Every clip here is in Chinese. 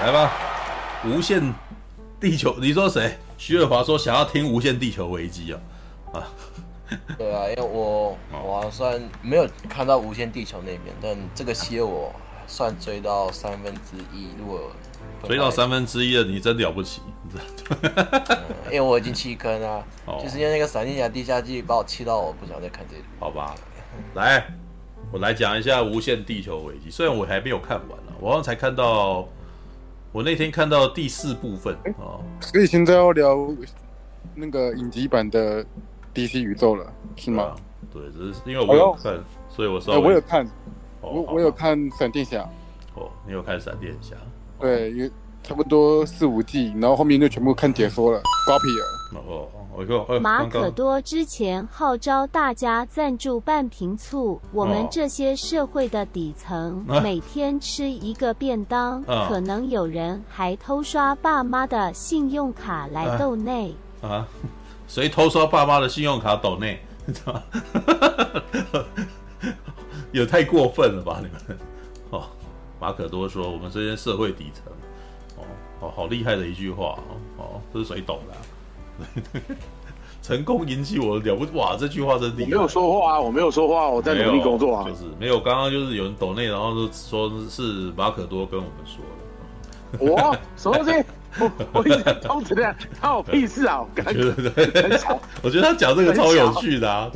来吧，无限地球，你说谁？徐尔华说想要听无限地球危机啊啊！对啊，因为我我算没有看到无限地球那边，但这个系列我算追到三分之一。如果追到三分之一了，你真了不起！嗯、因为我已经弃坑啊，哦、就是因为那个闪电侠地下季把我气到，我不想再看这个。好吧，来，我来讲一下无限地球危机。虽然我还没有看完呢、啊，我刚才看到，我那天看到第四部分哦。所以现在要聊那个影集版的 DC 宇宙了，是吗？对，只是因为我有看，哎、所以我说、哎、我有看，哦、我我有看闪电侠。哦，你有看闪电侠？对，因为差不多四五季，然后后面就全部看解说了。瓜皮尔。哦，我说，呃、马可多之前号召大家赞助半瓶醋，我们这些社会的底层、哦、每天吃一个便当，啊、可能有人还偷刷爸妈的信用卡来斗内啊？谁偷刷爸妈的信用卡斗内？有太过分了吧，你们！哦。马可多说：“我们这些社会底层，哦，好好厉害的一句话哦，哦，这是谁懂的、啊？成功引起我的了不哇！这句话真厉害。我没有说话啊，我没有说话，我在努力工作啊。就是没有，刚刚就是有人抖内，然后就说是马可多跟我们说的。我什么东西？我我一直通知的，关我屁事啊！我感觉很巧。我觉得他讲这个超有趣的啊！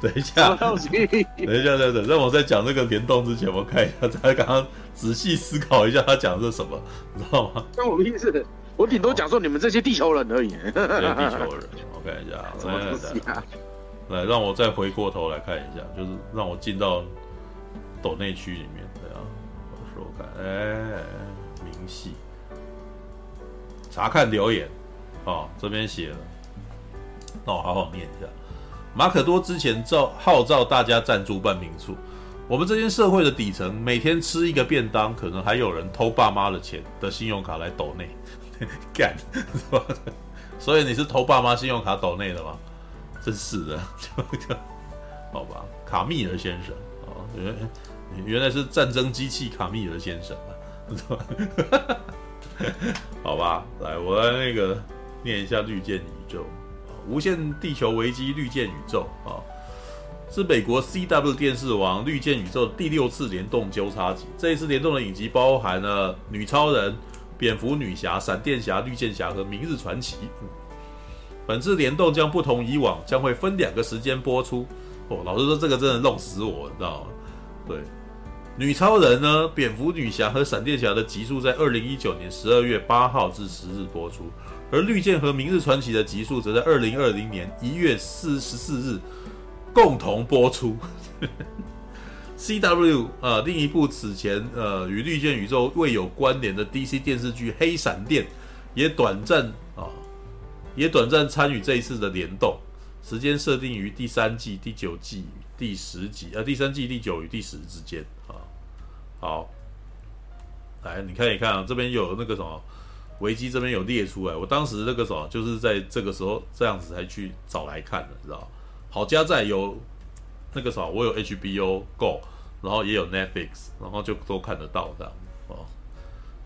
等一下，等一下，等等，让我在讲这个联动之前，我看一下他刚刚。”仔细思考一下，他讲的是什么，你知道吗？关我屁事！我顶多讲说你们这些地球人而已。这些地球人，我看一下，什么东西啊？来，让我再回过头来看一下，就是让我进到斗内区里面，对啊，我说看，哎、欸，明细，查看留言，哦，这边写了，那我好好念一下。马可多之前召号召大家赞助半瓶醋。我们这些社会的底层，每天吃一个便当，可能还有人偷爸妈的钱的信用卡来抖内，干，是吧？所以你是偷爸妈信用卡抖内的吗？真是的，好吧，卡密尔先生啊，原原来是战争机器卡密尔先生啊，好吧，来，我来那个念一下绿箭宇宙，无限地球危机绿箭宇宙啊。是美国 CW 电视网绿箭宇宙第六次联动交叉集。这一次联动的影集包含了女超人、蝙蝠女侠、闪电侠、绿箭侠和明日传奇。本次联动将不同以往，将会分两个时间播出。哦，老实说，这个真的弄死我，你知道吗？对，女超人呢，蝙蝠女侠和闪电侠的集数在二零一九年十二月八号至十日播出，而绿箭和明日传奇的集数则在二零二零年一月四十四日。共同播出 ，CW 啊、另一部此前呃与绿箭宇宙未有关联的 DC 电视剧《黑闪电》也短暂啊、也短暂参与这一次的联动，时间设定于第三季第九季第十集，呃，第三季第九与第十之间啊。好，来你看一看啊，这边有那个什么维基这边有列出来，我当时那个什么就是在这个时候这样子才去找来看的，知道。好家在有那个啥，我有 HBO Go，然后也有 Netflix，然后就都看得到这样哦。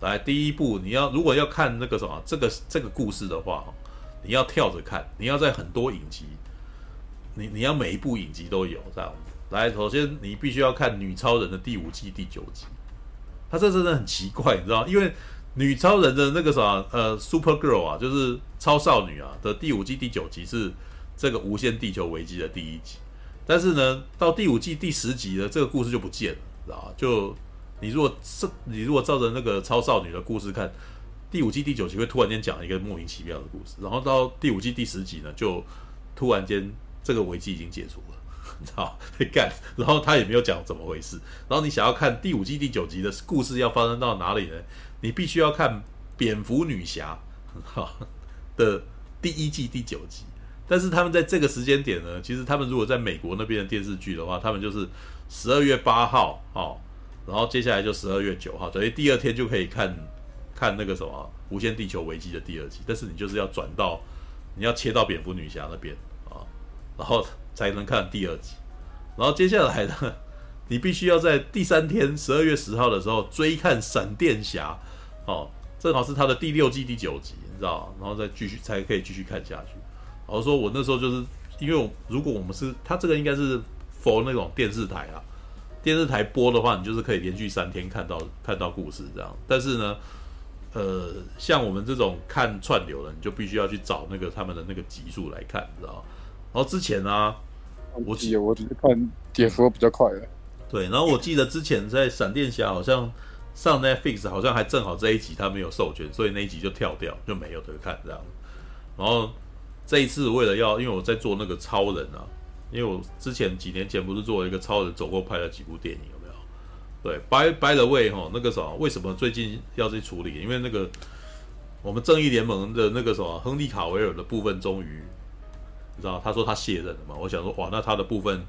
来，第一部你要如果要看那个什么这个这个故事的话，你要跳着看，你要在很多影集，你你要每一部影集都有这样。来，首先你必须要看女超人的第五季第九集，它这真的很奇怪，你知道？因为女超人的那个啥呃 Super Girl 啊，就是超少女啊的第五季第九集是。这个无限地球危机的第一集，但是呢，到第五季第十集的这个故事就不见了，知道吧？就你如果是你如果照着那个超少女的故事看，第五季第九集会突然间讲一个莫名其妙的故事，然后到第五季第十集呢，就突然间这个危机已经解除了，你知道？干，然后他也没有讲怎么回事，然后你想要看第五季第九集的故事要发生到哪里呢？你必须要看蝙蝠女侠哈的第一季第九集。但是他们在这个时间点呢，其实他们如果在美国那边的电视剧的话，他们就是十二月八号哦，然后接下来就十二月九号，等于第二天就可以看看那个什么《无限地球危机》的第二集。但是你就是要转到，你要切到蝙蝠女侠那边啊、然后才能看第二集。然后接下来呢，你必须要在第三天十二月十号的时候追看闪电侠哦正好是他的第六季第九集，你知道，然后再继续才可以继续看下去。然后说我那时候就是因为我如果我们是他这个应该是 for 那种电视台啊，电视台播的话，你就是可以连续三天看到看到故事这样。但是呢，呃，像我们这种看串流的，你就必须要去找那个他们的那个集数来看，你知道。然后之前啊，我记得我只是看解说比较快的。对，然后我记得之前在闪电侠好像上 Netflix，好像还正好这一集他没有授权，所以那一集就跳掉，就没有得看这样。然后这一次为了要，因为我在做那个超人啊，因为我之前几年前不是做了一个超人走过拍了几部电影有没有？对，By By the way 哈，那个什么，为什么最近要去处理？因为那个我们正义联盟的那个什么亨利卡维尔的部分终于，你知道他说他卸任了嘛？我想说哇，那他的部分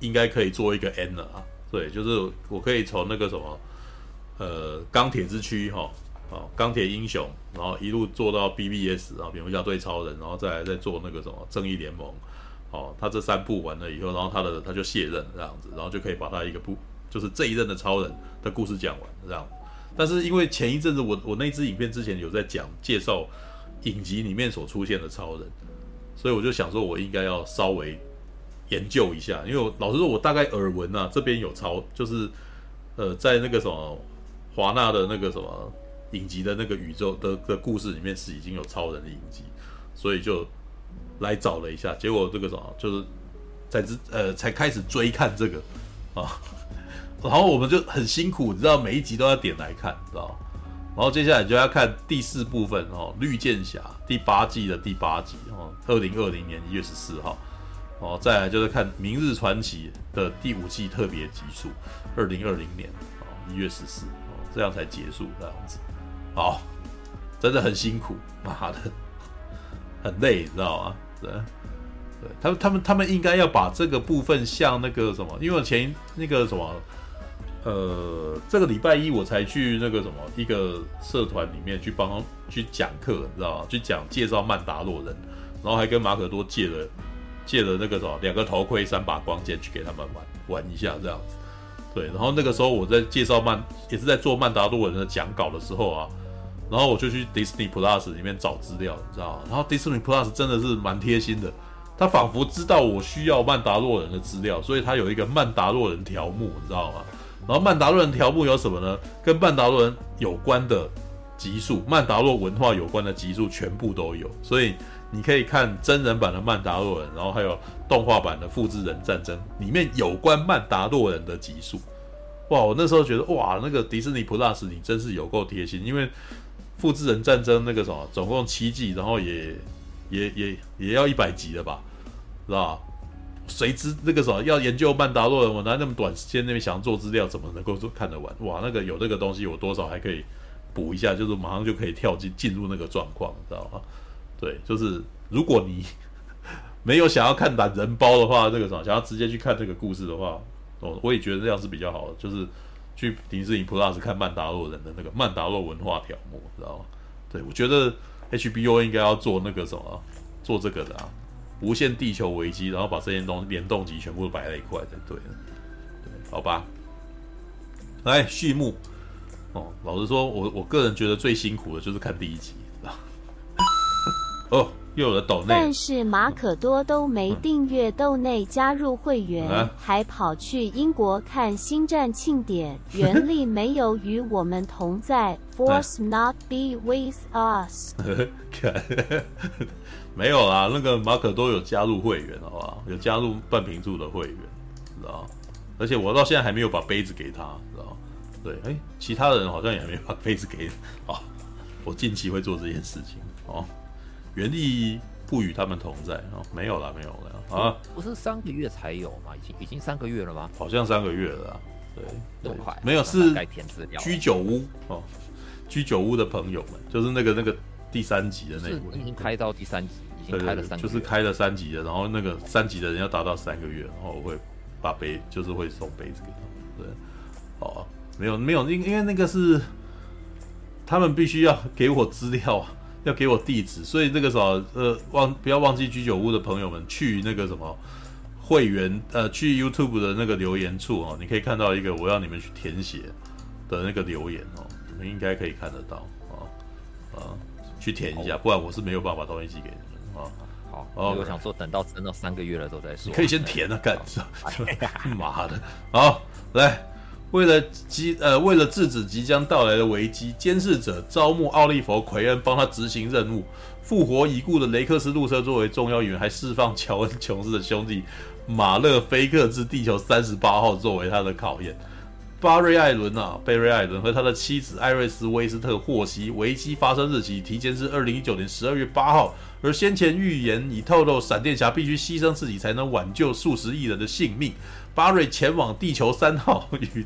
应该可以做一个 N 了啊。对，就是我可以从那个什么，呃，钢铁之躯哈，啊，钢铁英雄，然后一路做到 BBS，然后蝙蝠侠对超人，然后再来再做那个什么正义联盟，哦，他这三部完了以后，然后他的他就卸任这样子，然后就可以把他一个部，就是这一任的超人的故事讲完这样。但是因为前一阵子我我那支影片之前有在讲介绍影集里面所出现的超人，所以我就想说我应该要稍微。研究一下，因为我老实说，我大概耳闻啊，这边有超，就是呃，在那个什么华纳的那个什么影集的那个宇宙的的故事里面是已经有超人的影集，所以就来找了一下，结果这个什么就是才知呃才开始追看这个。啊，然后我们就很辛苦，你知道每一集都要点来看，知道，然后接下来就要看第四部分哦，绿箭侠第八季的第八集哦，二零二零年一月十四号。哦，再来就是看《明日传奇》的第五季特别集数，二零二零年哦一月十四哦，这样才结束这样子，好，真的很辛苦，妈的，很累，你知道吗？对，对他们，他们，他们应该要把这个部分像那个什么，因为我前那个什么，呃，这个礼拜一我才去那个什么一个社团里面去帮去讲课，你知道吗？去讲介绍曼达洛人，然后还跟马可多借了。借了那个什么两个头盔、三把光剑去给他们玩玩一下这样子，对。然后那个时候我在介绍曼，也是在做曼达洛人的讲稿的时候啊，然后我就去 Disney Plus 里面找资料，你知道？然后 Disney Plus 真的是蛮贴心的，他仿佛知道我需要曼达洛人的资料，所以他有一个曼达洛人条目，你知道吗？然后曼达洛人条目有什么呢？跟曼达洛人有关的集数，曼达洛文化有关的集数全部都有，所以。你可以看真人版的曼达洛人，然后还有动画版的复制人战争，里面有关曼达洛人的集数。哇，我那时候觉得哇，那个迪士尼 Plus 你真是有够贴心，因为复制人战争那个什么，总共七季，然后也也也也要一百集了吧，是吧？谁知那个什么要研究曼达洛人，我拿那么短时间那边想做资料，怎么能够说看得完？哇，那个有那个东西，我多少还可以补一下，就是马上就可以跳进进入那个状况，知道吗？对，就是如果你 没有想要看懒人包的话，这个什么想要直接去看这个故事的话，我我也觉得这样是比较好的，就是去迪士尼 Plus 看曼达洛人的那个曼达洛文化条目，知道吗？对，我觉得 HBO 应该要做那个什么，做这个的啊，无限地球危机，然后把这些东西联动集全部都摆在一块才对。对，好吧。来序幕哦，老实说，我我个人觉得最辛苦的就是看第一集。知道 哦，又有了抖内，但是马可多都没订阅豆内加入会员，嗯、还跑去英国看星战庆典。原力没有与我们同在，Force not be with us。没有啦，那个马可多有加入会员，好不好？有加入半瓶醋的会员，知道？而且我到现在还没有把杯子给他，知道？对，哎，其他人好像也还没把杯子给。啊，我近期会做这件事情，哦。原地不与他们同在哦，没有了，没有了啊！不是三个月才有吗？已经已经三个月了吗？好像三个月了，对，这么快？没有，是居酒屋哦，居酒屋的朋友们，就是那个那个第三集的那个，已经开到第三集，已经开了三，就是开了三集的，然后那个三集的人要达到三个月，然后我会把杯，就是会送杯子给他们，对，哦，没有没有，因因为那个是他们必须要给我资料啊。要给我地址，所以这个时候，呃，忘不要忘记居酒屋的朋友们去那个什么会员，呃，去 YouTube 的那个留言处哦，你可以看到一个我要你们去填写的那个留言哦，你们应该可以看得到哦。啊，去填一下，不然我是没有办法把东西寄给你们啊。好，我想说等到真到三个月了之后再说。你可以先填啊，干啥？妈的！好，来，为了即呃为了制止即将到来的危机，监视者招募奥利弗·奎恩帮他执行任务，复活已故的雷克斯·路瑟作为重要演员，还释放乔恩·琼斯的兄弟马勒·菲克至地球三十八号作为他的考验。巴瑞·艾伦啊，贝瑞·艾伦和他的妻子艾瑞斯·威斯特获悉危机发生日期提前至二零一九年十二月八号，而先前预言已透露闪电侠必须牺牲自己才能挽救数十亿人的性命。巴瑞前往地球三号与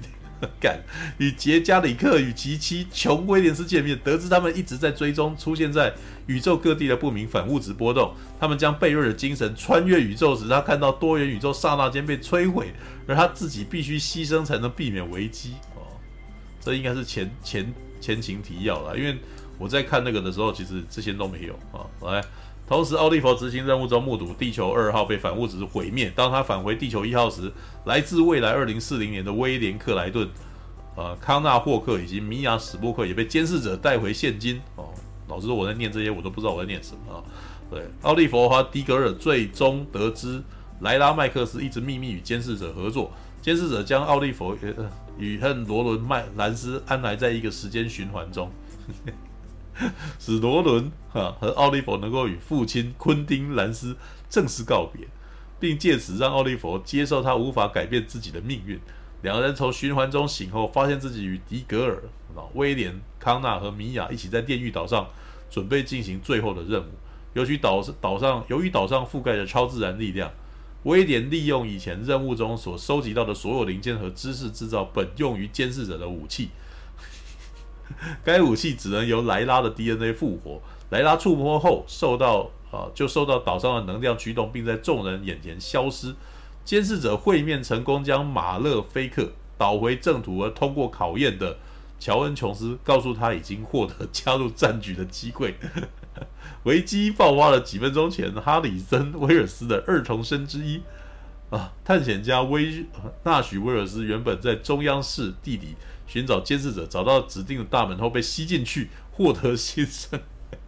干与杰加里克与其妻琼·威廉斯见面，得知他们一直在追踪出现在宇宙各地的不明反物质波动。他们将贝瑞的精神穿越宇宙时，他看到多元宇宙刹那间被摧毁，而他自己必须牺牲才能避免危机。哦，这应该是前前前情提要了，因为我在看那个的时候，其实这些都没有啊。来。同时，奥利弗执行任务中目睹地球二号被反物质毁灭。当他返回地球一号时，来自未来二零四零年的威廉克莱顿、呃康纳霍克以及米娅史布克也被监视者带回现今。哦，老实说，我在念这些，我都不知道我在念什么。对，奥利弗和迪格尔最终得知，莱拉麦克斯一直秘密与监视者合作。监视者将奥利弗与恨罗伦麦兰斯安排在一个时间循环中。使罗伦哈和奥利弗能够与父亲昆汀·兰斯正式告别，并借此让奥利弗接受他无法改变自己的命运。两个人从循环中醒后，发现自己与迪格尔、威廉、康纳和米娅一起在电狱岛上准备进行最后的任务。由于岛岛上由于岛上覆盖着超自然力量，威廉利用以前任务中所收集到的所有零件和知识，制造本用于监视者的武器。该武器只能由莱拉的 DNA 复活。莱拉触摸后受到啊，就受到岛上的能量驱动，并在众人眼前消失。监视者会面成功，将马勒·菲克导回正途，而通过考验的乔恩·琼斯告诉他，已经获得加入战局的机会。危机爆发了几分钟前，哈里森·威尔斯的二重生之一啊，探险家威纳许·威尔斯原本在中央市地底。寻找监视者，找到指定的大门后被吸进去，获得新生，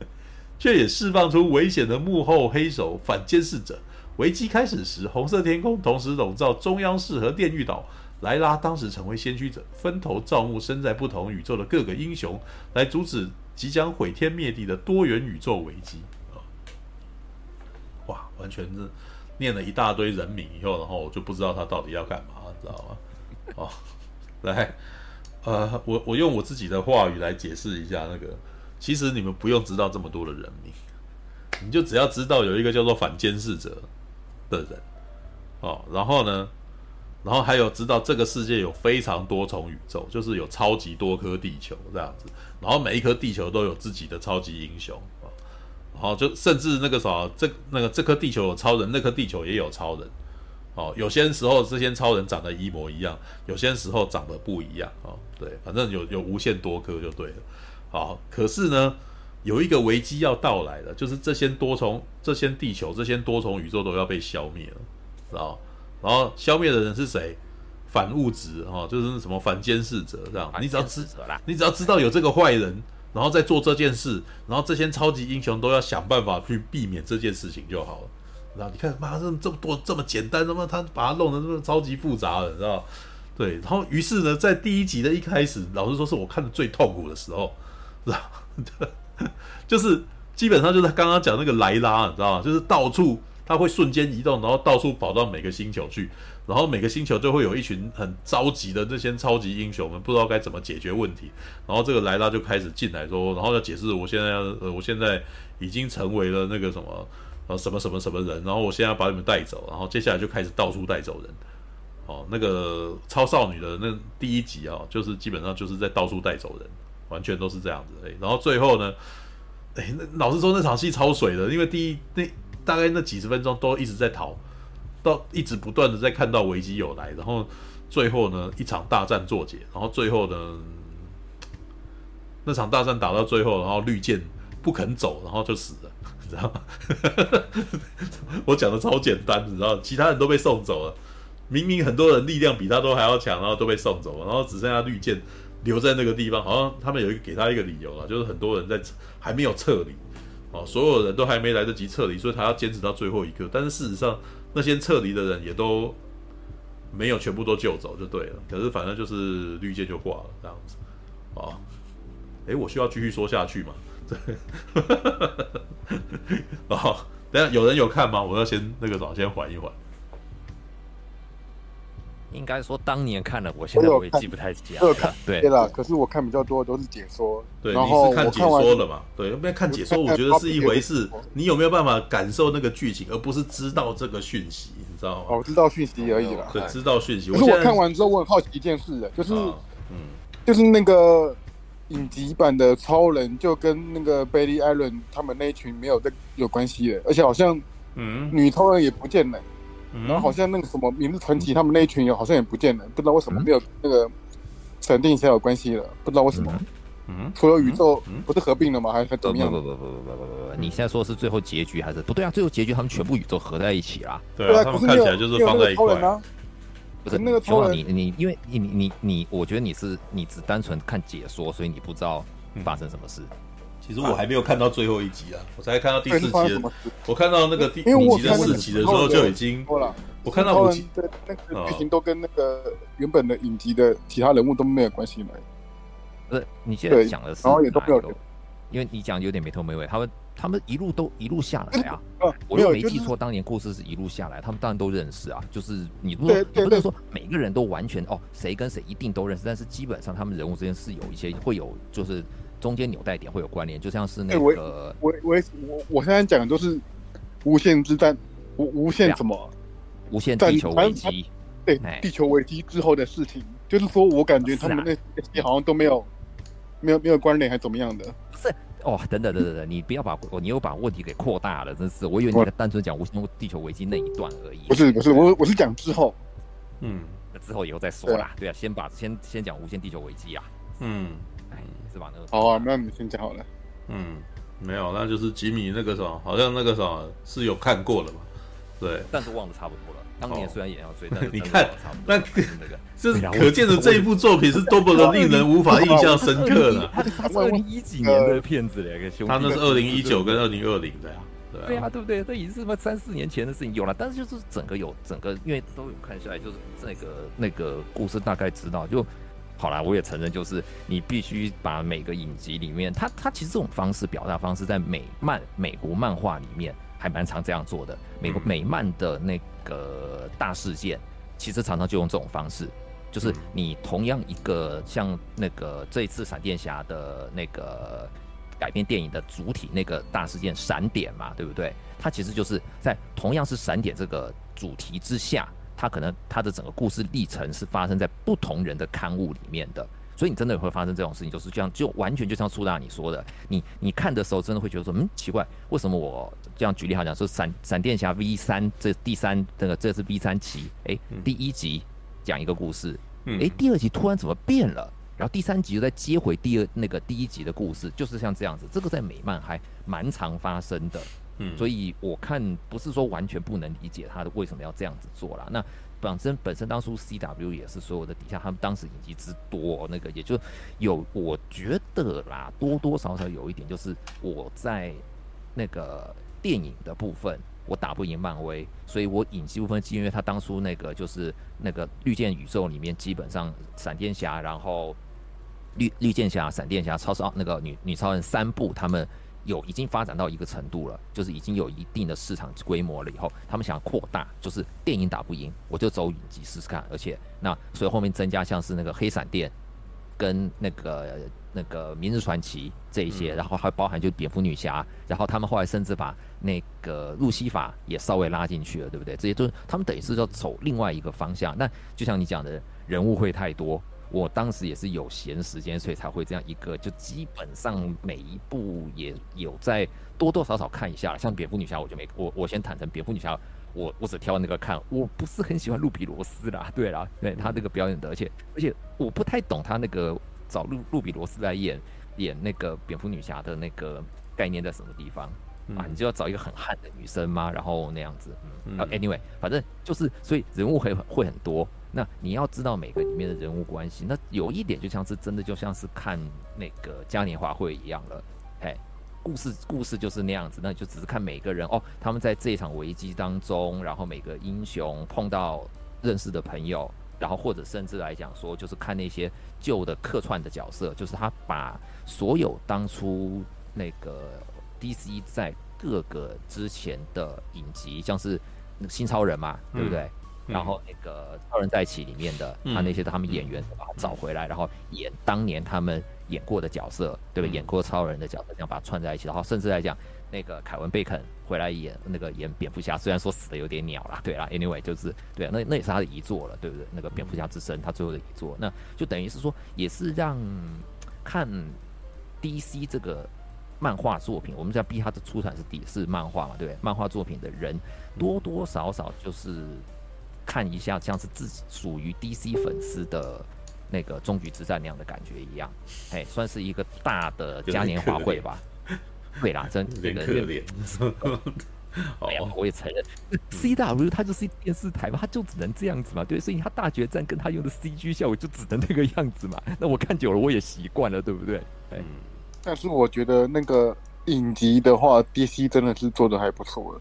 却也释放出危险的幕后黑手反监视者。危机开始时，红色天空同时笼罩中央市和电狱岛。莱拉当时成为先驱者，分头招募身在不同宇宙的各个英雄，来阻止即将毁天灭地的多元宇宙危机。哇，完全是念了一大堆人名以后，然后我就不知道他到底要干嘛，你知道吗？哦，来。呃，我我用我自己的话语来解释一下那个，其实你们不用知道这么多的人名，你就只要知道有一个叫做反监视者的人，哦，然后呢，然后还有知道这个世界有非常多重宇宙，就是有超级多颗地球这样子，然后每一颗地球都有自己的超级英雄啊，然后就甚至那个啥，这那个这颗地球有超人，那颗地球也有超人。哦，有些时候这些超人长得一模一样，有些时候长得不一样哦。对，反正有有无限多颗就对了。好，可是呢，有一个危机要到来了，就是这些多重、这些地球、这些多重宇宙都要被消灭了，知道？然后消灭的人是谁？反物质哦，就是什么反监视者这样。你只要知，你只要知道有这个坏人，然后再做这件事，然后这些超级英雄都要想办法去避免这件事情就好了。然后你看，妈，这这么多这么简单，那么他把它弄得这么超级复杂了，你知道？对，然后于是呢，在第一集的一开始，老实说是我看的最痛苦的时候，是吧？就是基本上就是刚刚讲那个莱拉，你知道吗？就是到处他会瞬间移动，然后到处跑到每个星球去，然后每个星球就会有一群很着急的这些超级英雄们，不知道该怎么解决问题。然后这个莱拉就开始进来说，然后要解释，我现在要，呃，我现在已经成为了那个什么。呃，什么什么什么人，然后我现在要把你们带走，然后接下来就开始到处带走人。哦，那个超少女的那第一集啊、哦，就是基本上就是在到处带走人，完全都是这样子。哎，然后最后呢，哎，那老实说那场戏超水的，因为第一那大概那几十分钟都一直在逃，到一直不断的在看到危机有来，然后最后呢一场大战作结，然后最后呢那场大战打到最后，然后绿箭不肯走，然后就死了。知道吗？我讲的超简单，你知道，其他人都被送走了。明明很多人力量比他都还要强，然后都被送走了，然后只剩下绿箭留在那个地方，好像他们有一个给他一个理由啊，就是很多人在还没有撤离，哦，所有人都还没来得及撤离，所以他要坚持到最后一刻。但是事实上，那些撤离的人也都没有全部都救走，就对了。可是反正就是绿箭就挂了这样子，哦，哎，我需要继续说下去吗？对，哦，等下有人有看吗？我要先那个早，先缓一缓。应该说当年看了，我现在我也记不太起来了。对对了，可是我看比较多的都是解说。对，你是看解说的嘛？对，因为看解说，我觉得是一回事。你有没有办法感受那个剧情，而不是知道这个讯息？你知道吗？哦，知道讯息而已啦。对，知道讯息。可是我看完之后，我很好奇一件事的，就是，嗯，就是那个影集版的超人，就跟那个贝利艾伦他们那一群没有的有关系的，而且好像，嗯，女超人也不见了。然后好像那个什么《明日传奇》他们那一群也好像也不见了，不知道为什么没有那个闪电侠有关系了，不知道为什么。嗯，所有宇宙不是合并了吗？还是怎么样？不不不不不不不，你现在说的是最后结局还是不对啊？最后结局他们全部宇宙合在一起啦。对啊，他们看起来就是放在一块。不是那个超人，你你因为你你你，我觉得你是你只单纯看解说，所以你不知道发生什么事。其实我还没有看到最后一集啊，我才看到第四集。我看到那个第五集的四集的时候就已经，我看到五集的那个剧情都跟那个原本的影集的其他人物都没有关系嘛。不是，你现在讲的是哪一个？因为你讲有点没头没尾。他们他们一路都一路下来啊。我又没记错，当年故事是一路下来，他们当然都认识啊。就是你不能不能说每个人都完全哦，谁跟谁一定都认识，但是基本上他们人物之间是有一些会有就是。中间纽带点会有关联，就像是那个，我我我我现在讲的都是无限之战，无无限什么，无限地球危机，对，地球危机之后的事情，就是说我感觉他们那些好像都没有没有没有关联，还怎么样的？不是哦，等等等等等，你不要把你又把问题给扩大了，真是，我以为你在单纯讲无限地球危机那一段而已。不是不是，我我是讲之后，嗯，那之后以后再说啦。对啊，先把先先讲无限地球危机啊，嗯。好啊，那你先讲好了。嗯，没有，那就是吉米那个什么，好像那个什么是有看过了嘛？对，但是忘得差不多了。当年虽然也要追，但是 你看，那那个，这是可见的这一部作品是多么的令人无法印象深刻的。他是二零一几年的片子，两个兄弟，他那是二零一九跟二零二零的呀。对啊，对不对？这已经是什么三四年前的事情有了，但是就是整个有整个，因为都有看下来，就是那个那个故事大概知道就。好啦，我也承认，就是你必须把每个影集里面，它它其实这种方式表达方式，在美漫美国漫画里面还蛮常这样做的。美国美漫的那个大事件，其实常常就用这种方式，就是你同样一个像那个这一次闪电侠的那个改编电影的主体那个大事件闪点嘛，对不对？它其实就是在同样是闪点这个主题之下。它可能它的整个故事历程是发生在不同人的刊物里面的，所以你真的会发生这种事情，就是这样，就完全就像苏大你说的，你你看的时候真的会觉得说，嗯，奇怪，为什么我这样举例好讲说闪闪电侠 V 三这第三这个这是 V 三期，哎，第一集讲一个故事，哎，第二集突然怎么变了，然后第三集又再接回第二那个第一集的故事，就是像这样子，这个在美漫还蛮常发生的。嗯，所以我看不是说完全不能理解他的为什么要这样子做啦。那本身本身当初 C W 也是所有的底下他们当时影集之多，那个也就有我觉得啦，多多少少有一点就是我在那个电影的部分我打不赢漫威，所以我引进部分是因为他当初那个就是那个绿箭宇宙里面基本上闪电侠，然后绿绿箭侠、闪电侠、超超那个女女超人三部他们。有已经发展到一个程度了，就是已经有一定的市场规模了。以后他们想要扩大，就是电影打不赢，我就走影集试试看。而且那所以后面增加像是那个黑闪电，跟那个那个明日传奇这一些，然后还包含就蝙蝠女侠，然后他们后来甚至把那个路西法也稍微拉进去了，对不对？这些都是他们等于是要走另外一个方向。那就像你讲的，人物会太多。我当时也是有闲时间，所以才会这样一个，就基本上每一部也有在多多少少看一下。像蝙蝠女侠，我就没我我先坦诚，蝙蝠女侠我我只挑那个看，我不是很喜欢露比罗斯啦，对啦，对他这个表演的，而且而且我不太懂他那个找露露比罗斯来演演那个蝙蝠女侠的那个概念在什么地方啊？你就要找一个很悍的女生吗？然后那样子，嗯，anyway，反正就是所以人物会会很多。那你要知道每个里面的人物关系，那有一点就像是真的就像是看那个嘉年华会一样了，哎，故事故事就是那样子，那就只是看每个人哦，他们在这一场危机当中，然后每个英雄碰到认识的朋友，然后或者甚至来讲说，就是看那些旧的客串的角色，就是他把所有当初那个 DC 在各个之前的影集，像是新超人嘛，对不对？嗯然后那个超人在一起里面的，他那些他们演员把他找回来，然后演当年他们演过的角色，对吧？演过超人的角色，这样把它串在一起。然后甚至来讲，那个凯文贝肯回来演那个演蝙蝠侠，虽然说死的有点鸟啦，对啦，anyway 就是对啊，那那也是他的遗作了，对不对？那个蝙蝠侠之身他最后的遗作，那就等于是说，也是让看 DC 这个漫画作品，我们知道 B 他的出产是底是漫画嘛，对不对？漫画作品的人多多少少就是。看一下，像是自己属于 DC 粉丝的那个终局之战那样的感觉一样，哎，算是一个大的嘉年华会吧。对啦，真的可怜。哎呀，我也承认，CW 它就是电视台嘛，它就只能这样子嘛。对，所以它大决战跟它用的 CG 效果就只能那个样子嘛。那我看久了，我也习惯了，对不对？嗯。但是我觉得那个影集的话，DC 真的是做的还不错了。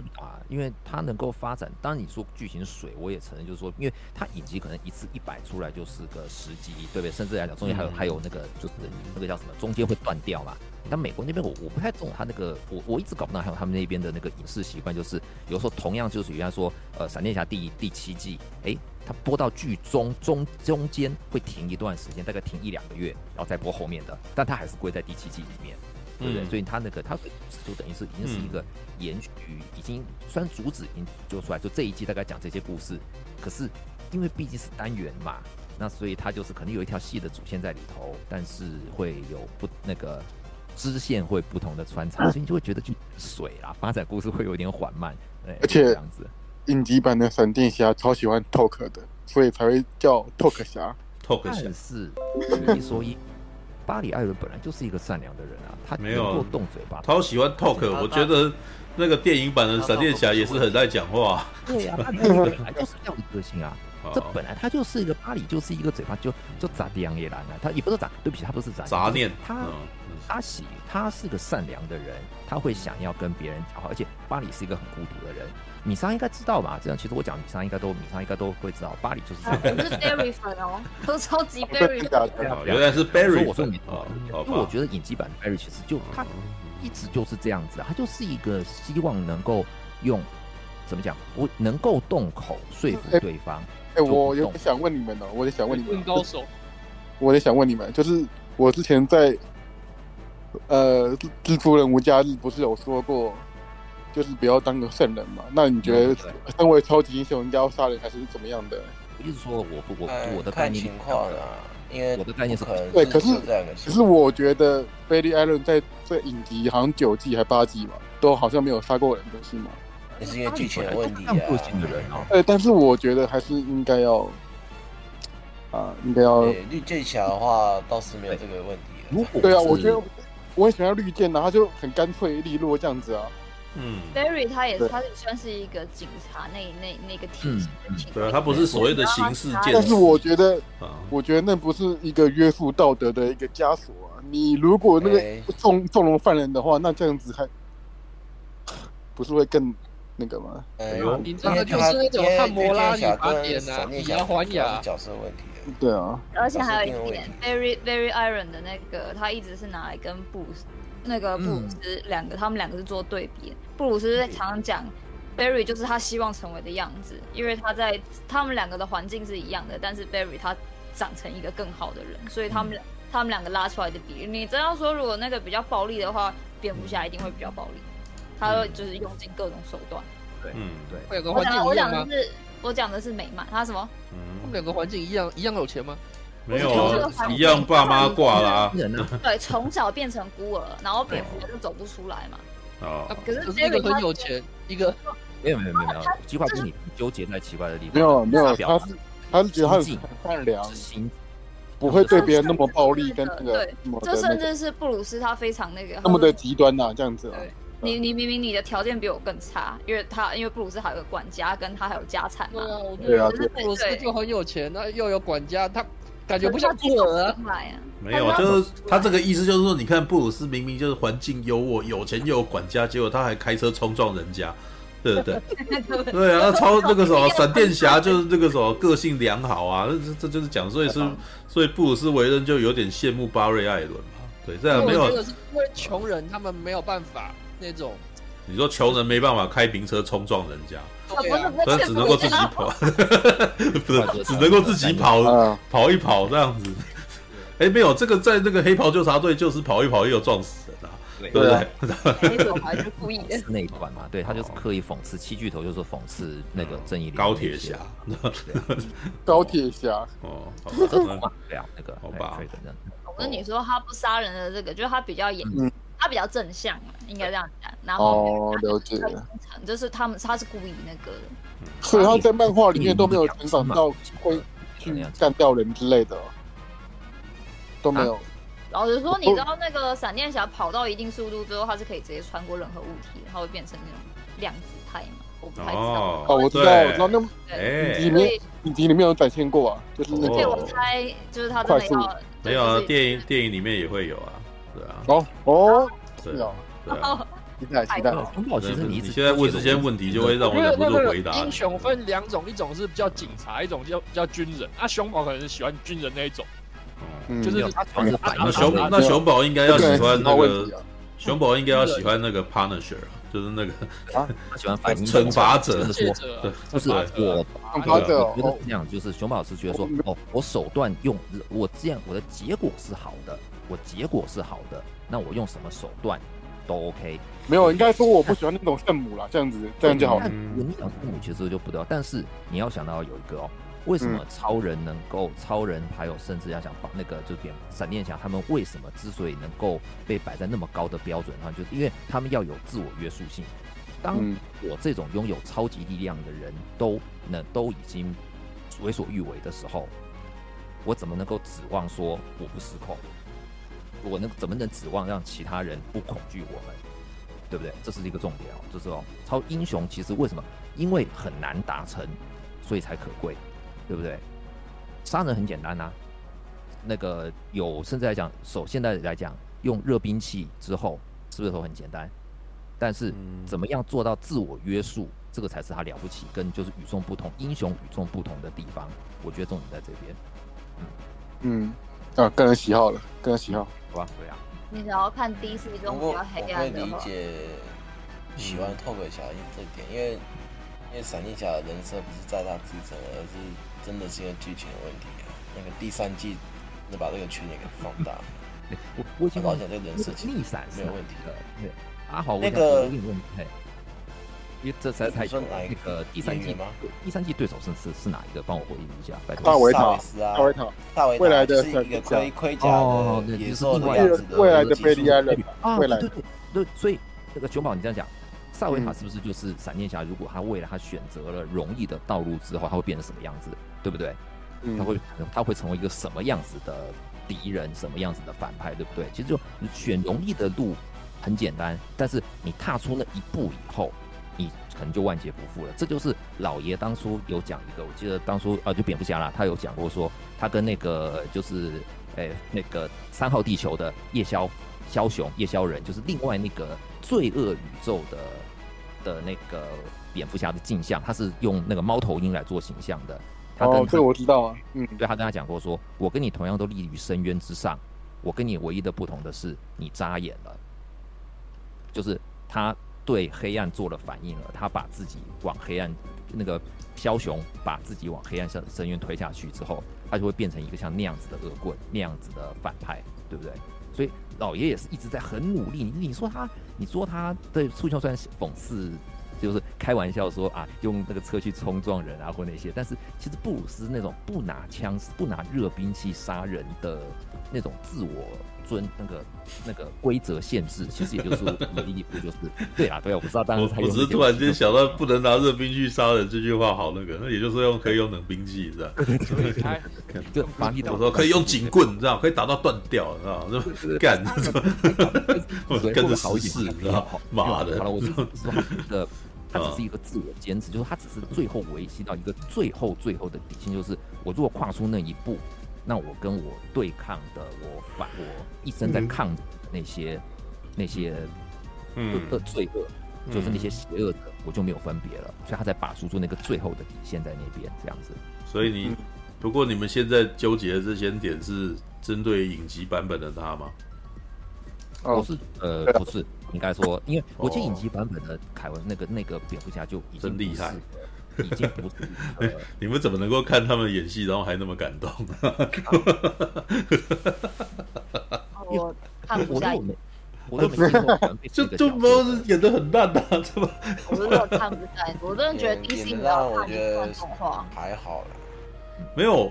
是啊，因为它能够发展。当然你说剧情水，我也承认，就是说，因为它影集可能一次一百出来就是个十集，对不对？甚至来讲，中间还有、嗯、还有那个就是那个叫什么，中间会断掉嘛。但美国那边我我不太懂他那个，我我一直搞不懂，还有他们那边的那个影视习惯，就是有时候同样就是原来说，呃，闪电侠第第七季，哎，它播到剧中中中间会停一段时间，大概停一两个月，然后再播后面的，但它还是归在第七季里面。对不对？所以他那个他就等于是已经是一个延续，已经虽然主旨已经就出来，就这一季大概讲这些故事，可是因为毕竟是单元嘛，那所以他就是可能有一条细的主线在里头，但是会有不那个支线会不同的穿插，所以你就会觉得就水啦，发展故事会有点缓慢，对，而且这样子。影集版的闪电侠超喜欢 talk 的，所以才会叫 talk 侠，talk 侠是一说一。巴里·艾伦本来就是一个善良的人啊，他没有动嘴巴，他好喜欢 talk。我觉得那个电影版的闪电侠也是很爱讲话。对呀，他本来就是这样的个性啊。这本来他就是一个巴里，就是一个嘴巴就就咋地洋野狼啊。他也不是咋，对不起，他不是咋杂念。他阿喜，他是个善良的人，他会想要跟别人讲话，而且巴里是一个很孤独的人。米莎应该知道吧？这样其实我讲米莎应该都米莎应该都会知道，巴里就是这样。不是 Barry 粉哦，都超级 Barry 原来是 Barry。我说你，因为我觉得影集版的 Barry 其实就他一直就是这样子，他就是一个希望能够用怎么讲，我能够动口说服对方。哎，我有想问你们呢，我也想问你们，高手，我也想问你们，就是我之前在呃蜘蛛人无家日不是有说过。就是不要当个圣人嘛？那你觉得身为超级英雄应该要杀人还是怎么样的？我一直说我不我我的概念情况啊，因为我的概念是可能对，可是可是我觉得 Barry Allen 在在影集好像九季还八季嘛，都好像没有杀过人，是吗？也是因为剧情的问题啊。对，但是我觉得还是应该要啊，应该要绿箭侠的话倒是没有这个问题。如果对啊，我觉得我很喜欢绿箭的，他就很干脆利落这样子啊。嗯，Barry 他也，他也算是一个警察那那那个体系嗯、对，他不是所谓的刑事件，但是我觉得，我觉得那不是一个约束道德的一个枷锁啊。你如果那个纵纵容犯人的话，那这样子还 不是会更那个吗？哎呦，你这个就是那种汉摩拉里法典呐，以牙还牙角色问题。对啊，而且还有一点，Barry Barry Iron 的那个，他一直是拿来跟布鲁斯那个布鲁斯两个，嗯、他们两个是做对比。布鲁斯常常讲，Barry 就是他希望成为的样子，因为他在他们两个的环境是一样的，但是 Barry 他长成一个更好的人，所以他们、嗯、他们两个拉出来的比例，你真要说如果那个比较暴力的话，蝙蝠侠一定会比较暴力，他会就是用尽各种手段。对，嗯，对。会有个环境我讲的是我讲的是美漫，他什么？嗯，他们两个环境一样一样有钱吗？没有啊，一样爸妈挂啦。对，从小变成孤儿，然后蝙蝠侠就走不出来嘛。哦，可是一个很有钱，一个没有没有没有没有，计划跟你纠结在奇怪的地方。没有没有，他是他是觉得他很善良，不会对别人那么暴力跟那个。对，这甚至是布鲁斯他非常那个那么的极端呐，这样子啊。你你明明你的条件比我更差，因为他因为布鲁斯还有个管家，跟他还有家产嘛。对啊，对啊，布鲁斯就很有钱，那又有管家，他感觉不像孤儿啊。没有，就是他这个意思就是说，你看布鲁斯明明就是环境优渥，有钱又有管家，结果他还开车冲撞人家。对不对，对啊，那超那个什么闪电侠就是那个什么个性良好啊，这这就是讲，所以是所以布鲁斯为人就有点羡慕巴瑞艾伦嘛。对，这样没有。这个是因为穷人他们没有办法那种。你说穷人没办法开名车冲撞人家，对啊，所以 只能够自己跑，不是只能够自己跑跑一跑这样子。哎，没有这个在那个黑袍纠察队就是跑一跑又撞死人啊。对不对？那种还是故意的。那一段嘛，对他就是刻意讽刺七巨头，就是讽刺那个正义高铁侠。高铁侠哦，这么对那个好吧。我跟你说，他不杀人的这个，就是他比较严，他比较正向嘛，应该这样讲。然后哦了解，就是他们他是故意那个的。所以他在漫画里面都没有成长到会去干掉人之类的，都没有。老实说，你知道那个闪电侠跑到一定速度之后，他是可以直接穿过任何物体，它会变成那种量子态嘛？我不太知道。哦，我知道，我知道。那影集里面，影集里面有展现过啊，就是那个。我猜就是他真的要。没有啊，电影电影里面也会有啊，对啊。哦哦，是哦，对啊。期待期待。熊宝其实现在问这些问题，就会让我忍不住回答。英雄分两种，一种是比较警察，一种叫叫军人。啊，熊宝可能是喜欢军人那一种。就是他那熊那熊宝应该要喜欢那个熊宝应该要喜欢那个 Punisher，就是那个 他喜欢反惩罚者，对，就是我惩罚者。我觉得这样，就是熊宝是觉得说，哦，我手段用我这样，我的结果是好的，我结果是好的，那我用什么手段都 OK。没有，应该说我不喜欢那种圣母啦，这样子这样就好了。你讲圣母其实就不对，但是你要想到有一个哦。为什么超人能够？超人还有甚至要想把那个就变闪电侠，他们为什么之所以能够被摆在那么高的标准上，就是因为他们要有自我约束性。当我这种拥有超级力量的人都那都已经为所欲为的时候，我怎么能够指望说我不失控？我能怎么能指望让其他人不恐惧我们？对不对？这是一个重点哦，就是哦，超英雄其实为什么？因为很难达成，所以才可贵。对不对？杀人很简单呐、啊，那个有甚至来讲，手现在来讲用热兵器之后，是不是都很简单？但是怎么样做到自我约束，这个才是他了不起，跟就是与众不同，英雄与众不同的地方。我觉得重点在这边。嗯嗯，啊，个人喜好了，个人喜，好吧？对啊。你想要看 DC 中比较黑暗的我会理解喜欢透鬼侠这点，因为因为闪电侠的人设不是在他自身，而是。真的是因为剧情的问题啊！那个第三季，能把这个缺点给放大。我我已经讲这个人设逆闪没有问题的。对，阿豪，那个因为这才才那个第三季吗？第三季对手是是是哪一个？帮我回忆一下。拜托大维塔斯啊，大维塔，大维塔，未来的是一个盔盔甲的野兽的样子的未来的贝利安人啊，对对对，所以那个熊宝，你这样讲，萨维塔是不是就是闪电侠？如果他未来他选择了容易的道路之后，他会变成什么样子？对不对？他会他会成为一个什么样子的敌人，什么样子的反派，对不对？其实就你选容易的路很简单，但是你踏出那一步以后，你可能就万劫不复了。这就是老爷当初有讲一个，我记得当初啊，就蝙蝠侠啦，他有讲过说，他跟那个就是诶那个三号地球的夜枭枭雄夜枭人，就是另外那个罪恶宇宙的的那个蝙蝠侠的镜像，他是用那个猫头鹰来做形象的。他跟他哦，这个我知道啊，嗯，对，他跟他讲过说，我跟你同样都立于深渊之上，我跟你唯一的不同的是，你扎眼了，就是他对黑暗做了反应了，他把自己往黑暗，那个枭雄把自己往黑暗深深渊推下去之后，他就会变成一个像那样子的恶棍，那样子的反派，对不对？所以老爷也是一直在很努力。你你说他，你说他对促销虽然讽刺。就是开玩笑说啊，用那个车去冲撞人啊，或那些。但是其实布鲁斯那种不拿枪、不拿热兵器杀人的那种自我遵那个那个规则限制，其实也就是唯一一步就是对啊对啊，我不知道当时我只是突然间想到不能拿热兵器杀人这句话好那个，那也就是用可以用冷兵器是吧？就把你我说可以用警棍，你知道可以打到断掉，知道吗？干，我跟着好事，你知道妈的，好了，我是说的。他只是一个自我坚持，就是他只是最后维系到一个最后最后的底线，就是我如果跨出那一步，那我跟我对抗的，我反我一生在抗那些、嗯、那些恶恶罪恶，就是那些邪恶的，我就没有分别了。所以他才把出出那个最后的底线在那边这样子。所以你不过你们现在纠结的这些点是针对影集版本的他吗？我是呃不是。应该说，因为我记得影集版本的凯文那个那个蝙蝠侠就已经厉害，已经不是。你们怎么能够看他们演戏，然后还那么感动？我看不下去，我都没听过。就就不是演的很烂的，怎么？我真的看不下去，我真的觉得 DC 比较看动画还好了，没有。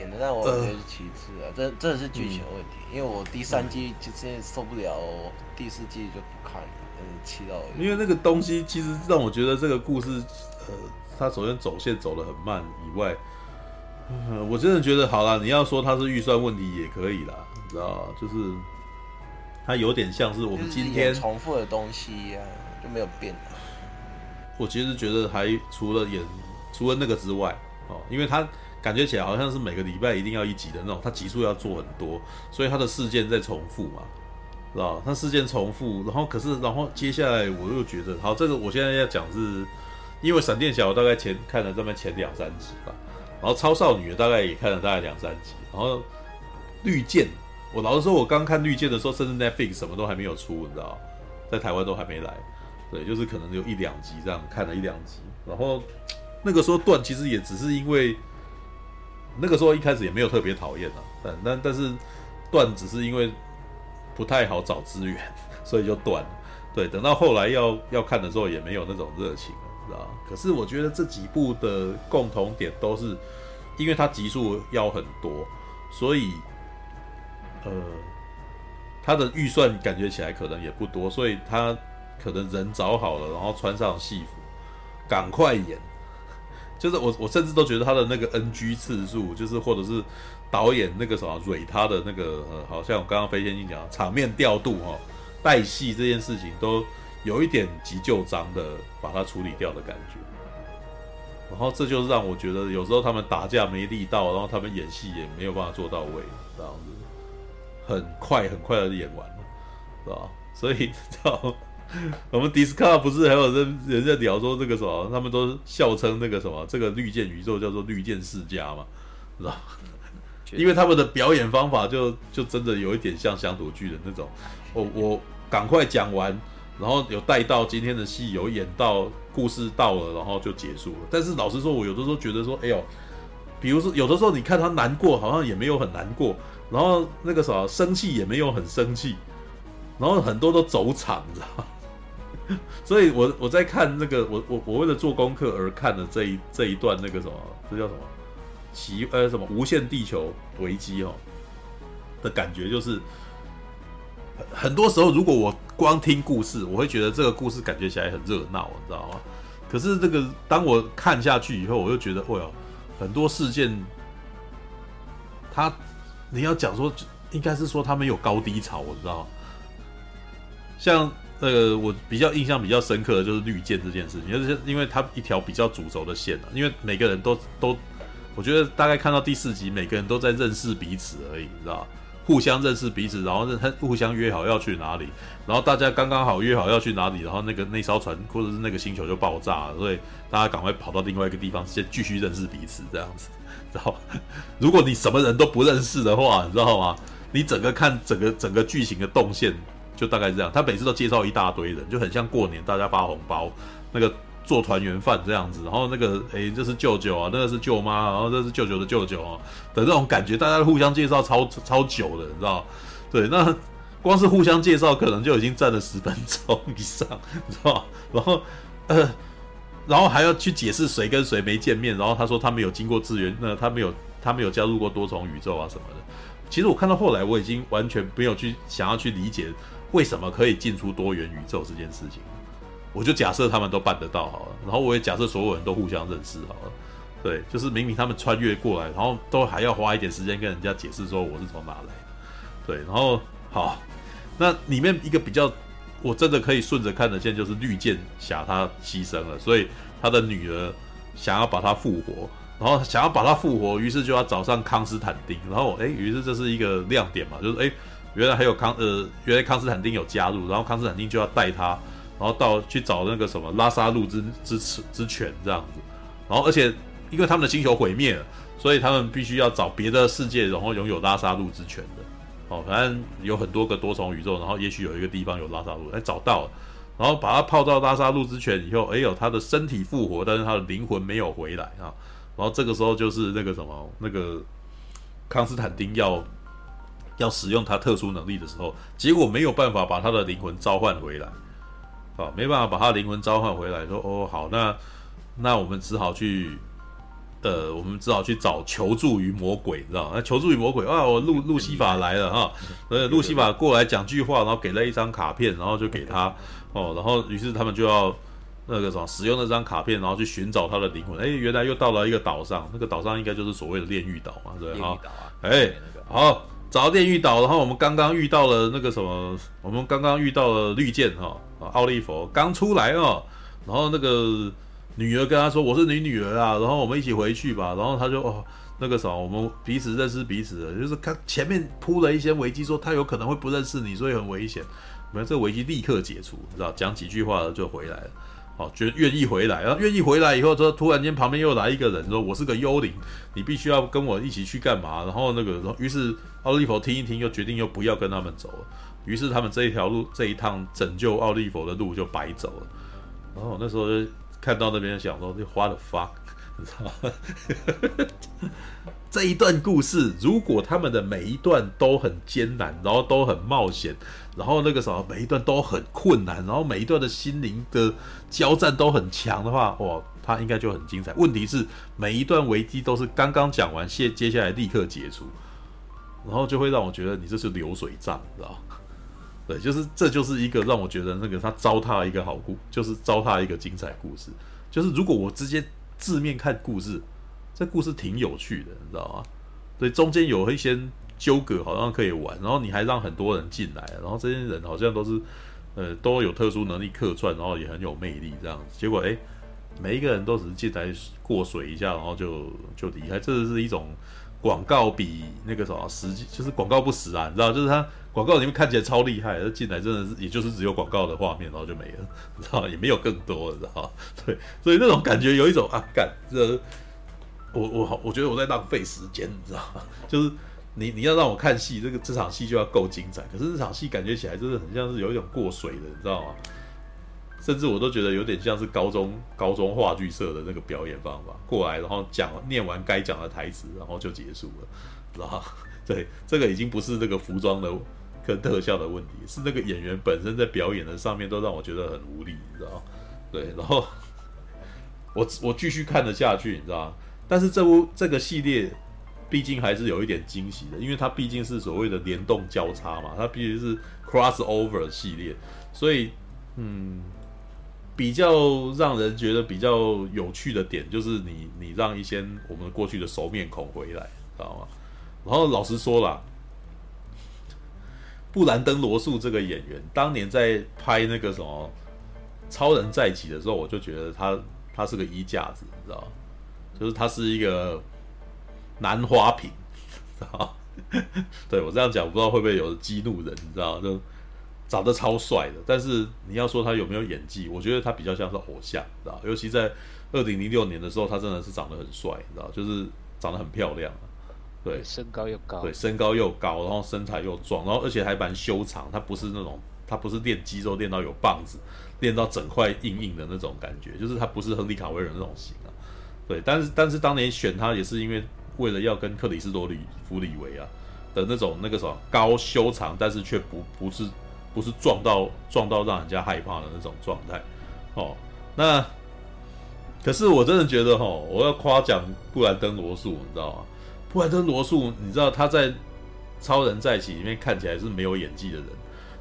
演的让我觉得是其次啊，这这是剧情问题，因为我第三季就现在受不了，第四季就不看了，嗯，气到。因为那个东西其实让我觉得这个故事，呃，它首先走线走得很慢以外，嗯，我真的觉得好啦，你要说它是预算问题也可以啦，你知道就是它有点像是我们今天重复的东西呀，就没有变。我其实觉得还除了演除了那个之外，哦，因为他。感觉起来好像是每个礼拜一定要一集的那种，他集数要做很多，所以他的事件在重复嘛，知道？他事件重复，然后可是，然后接下来我又觉得，好，这个我现在要讲是，因为闪电侠我大概前看了这么前两三集吧，然后超少女大概也看了大概两三集，然后绿箭，我老实说，我刚看绿箭的时候，甚至 Netflix 什么都还没有出，你知道，在台湾都还没来，对，就是可能有一两集这样看了一两集，然后那个时候断其实也只是因为。那个时候一开始也没有特别讨厌啊，但但但是断只是因为不太好找资源，所以就断了。对，等到后来要要看的时候也没有那种热情，知道？可是我觉得这几部的共同点都是，因为它集数要很多，所以呃，他的预算感觉起来可能也不多，所以他可能人找好了，然后穿上戏服，赶快演。就是我，我甚至都觉得他的那个 NG 次数，就是或者是导演那个什么蕊他的那个呃，好像我刚刚飞仙境讲场面调度哈，带戏这件事情都有一点急救章的把它处理掉的感觉。然后这就是让我觉得有时候他们打架没力道，然后他们演戏也没有办法做到位，这样子很快很快的演完了，是吧？所以知道。我们 Discover 不是还有人人在聊说这个什么，他们都笑称那个什么，这个绿箭宇宙叫做绿箭世家嘛，知道？因为他们的表演方法就就真的有一点像乡土剧的那种，我我赶快讲完，然后有带到今天的戏，有演到故事到了，然后就结束了。但是老实说，我有的时候觉得说，哎呦，比如说有的时候你看他难过，好像也没有很难过，然后那个啥生气也没有很生气，然后很多都走场，你知道？所以，我我在看那个，我我我为了做功课而看的这一这一段那个什么，这叫什么奇呃什么无限地球危机哦的感觉，就是很多时候，如果我光听故事，我会觉得这个故事感觉起来很热闹，你知道吗？可是这个当我看下去以后，我就觉得，哦哟，很多事件，他你要讲说，应该是说他们有高低潮，我知道，像。那个我比较印象比较深刻的就是绿箭这件事情，就是因为它一条比较主轴的线啊，因为每个人都都，我觉得大概看到第四集，每个人都在认识彼此而已，你知道互相认识彼此，然后认他互相约好要去哪里，然后大家刚刚好约好要去哪里，然后那个那艘船或者是那个星球就爆炸了，所以大家赶快跑到另外一个地方，先继续认识彼此这样子。然后如果你什么人都不认识的话，你知道吗？你整个看整个整个剧情的动线。就大概是这样，他每次都介绍一大堆人，就很像过年大家发红包，那个做团圆饭这样子。然后那个诶、这是舅舅啊，那个是舅妈，然后这是舅舅的舅舅啊的那种感觉，大家互相介绍超超久的，你知道？对，那光是互相介绍可能就已经占了十分钟以上，你知道？然后呃，然后还要去解释谁跟谁没见面，然后他说他没有经过资源，那他没有他没有加入过多重宇宙啊什么的。其实我看到后来，我已经完全没有去想要去理解为什么可以进出多元宇宙这件事情。我就假设他们都办得到好了，然后我也假设所有人都互相认识好了。对，就是明明他们穿越过来，然后都还要花一点时间跟人家解释说我是从哪来。对，然后好，那里面一个比较我真的可以顺着看的线就是绿箭侠他牺牲了，所以他的女儿想要把他复活。然后想要把他复活，于是就要找上康斯坦丁。然后，哎，于是这是一个亮点嘛，就是哎，原来还有康呃，原来康斯坦丁有加入，然后康斯坦丁就要带他，然后到去找那个什么拉萨路之之之犬这样子。然后，而且因为他们的星球毁灭了，所以他们必须要找别的世界，然后拥有拉萨路之犬的。哦，反正有很多个多重宇宙，然后也许有一个地方有拉萨路，哎，找到了，然后把他泡到拉萨路之犬以后，哎呦，他的身体复活，但是他的灵魂没有回来啊。然后这个时候就是那个什么，那个康斯坦丁要要使用他特殊能力的时候，结果没有办法把他的灵魂召唤回来，啊，没办法把他灵魂召唤回来，说哦好，那那我们只好去，呃，我们只好去找求助于魔鬼，你知道吗？那求助于魔鬼啊，我路路西法来了哈，呃，路西法过来讲句话，然后给了一张卡片，然后就给他哦，然后于是他们就要。那个什么，使用那张卡片，然后去寻找他的灵魂。哎，原来又到了一个岛上，那个岛上应该就是所谓的炼狱岛嘛，对不对？好，哎，好，找到炼狱岛，然后我们刚刚遇到了那个什么，我们刚刚遇到了绿箭哈，奥利弗刚出来哦，然后那个女儿跟他说：“我是你女儿啊，然后我们一起回去吧。”然后他就哦，那个什么，我们彼此认识彼此的，就是他前面铺了一些危机，说他有可能会不认识你，所以很危险。没有这个危机立刻解除，你知道，讲几句话就回来了。好，觉愿意回来，然后愿意回来以后，说突然间旁边又来一个人，说我是个幽灵，你必须要跟我一起去干嘛？然后那个，于是奥利弗听一听，又决定又不要跟他们走了。于是他们这一条路，这一趟拯救奥利佛的路就白走了。然后那时候看到那边想说，这花了 fuck，你知道吗？这一段故事，如果他们的每一段都很艰难，然后都很冒险。然后那个什么每一段都很困难，然后每一段的心灵的交战都很强的话，哇，它应该就很精彩。问题是每一段危机都是刚刚讲完，接接下来立刻解除，然后就会让我觉得你这是流水账，知道吗？对，就是这就是一个让我觉得那个他糟蹋一个好故，就是糟蹋一个精彩故事。就是如果我直接字面看故事，这故事挺有趣的，你知道吗？对，中间有一些。纠葛好像可以玩，然后你还让很多人进来，然后这些人好像都是，呃，都有特殊能力客串，然后也很有魅力这样子。结果诶，每一个人都只是进来过水一下，然后就就离开。这是一种广告比那个什么实际，就是广告不实啊，你知道？就是它广告里面看起来超厉害，进来真的是也就是只有广告的画面，然后就没了，你知道？也没有更多，你知道？对，所以那种感觉有一种啊，干这我我，我觉得我在浪费时间，你知道吗？就是。你你要让我看戏，这个这场戏就要够精彩。可是这场戏感觉起来就是很像是有一种过水的，你知道吗？甚至我都觉得有点像是高中高中话剧社的那个表演方法，过来然后讲念完该讲的台词，然后就结束了，知道？对，这个已经不是那个服装的跟特效的问题，是那个演员本身在表演的上面都让我觉得很无力，你知道？对，然后我 我继续看得下去，你知道？但是这部这个系列。毕竟还是有一点惊喜的，因为它毕竟是所谓的联动交叉嘛，它毕竟是 crossover 系列，所以嗯，比较让人觉得比较有趣的点就是你你让一些我们过去的熟面孔回来，知道吗？然后老实说啦，布兰登罗素这个演员当年在拍那个什么超人再起的时候，我就觉得他他是个衣架子，你知道吗？就是他是一个。男花瓶，啊，对我这样讲，我不知道会不会有激怒人，你知道就长得超帅的，但是你要说他有没有演技，我觉得他比较像是偶像，知道尤其在二零零六年的时候，他真的是长得很帅，你知道就是长得很漂亮，对，身高又高，对，身高又高，然后身材又壮，然后而且还蛮修长，他不是那种他不是练肌肉练到有棒子，练到整块硬硬的那种感觉，就是他不是亨利卡维尔那种型啊，对，但是但是当年选他也是因为。为了要跟克里斯多里弗里维啊的那种那个什么高修长，但是却不不是不是撞到撞到让人家害怕的那种状态，哦，那可是我真的觉得哈、哦，我要夸奖布兰登罗素，你知道吗？布兰登罗素，你知道他在超人再起》里面看起来是没有演技的人，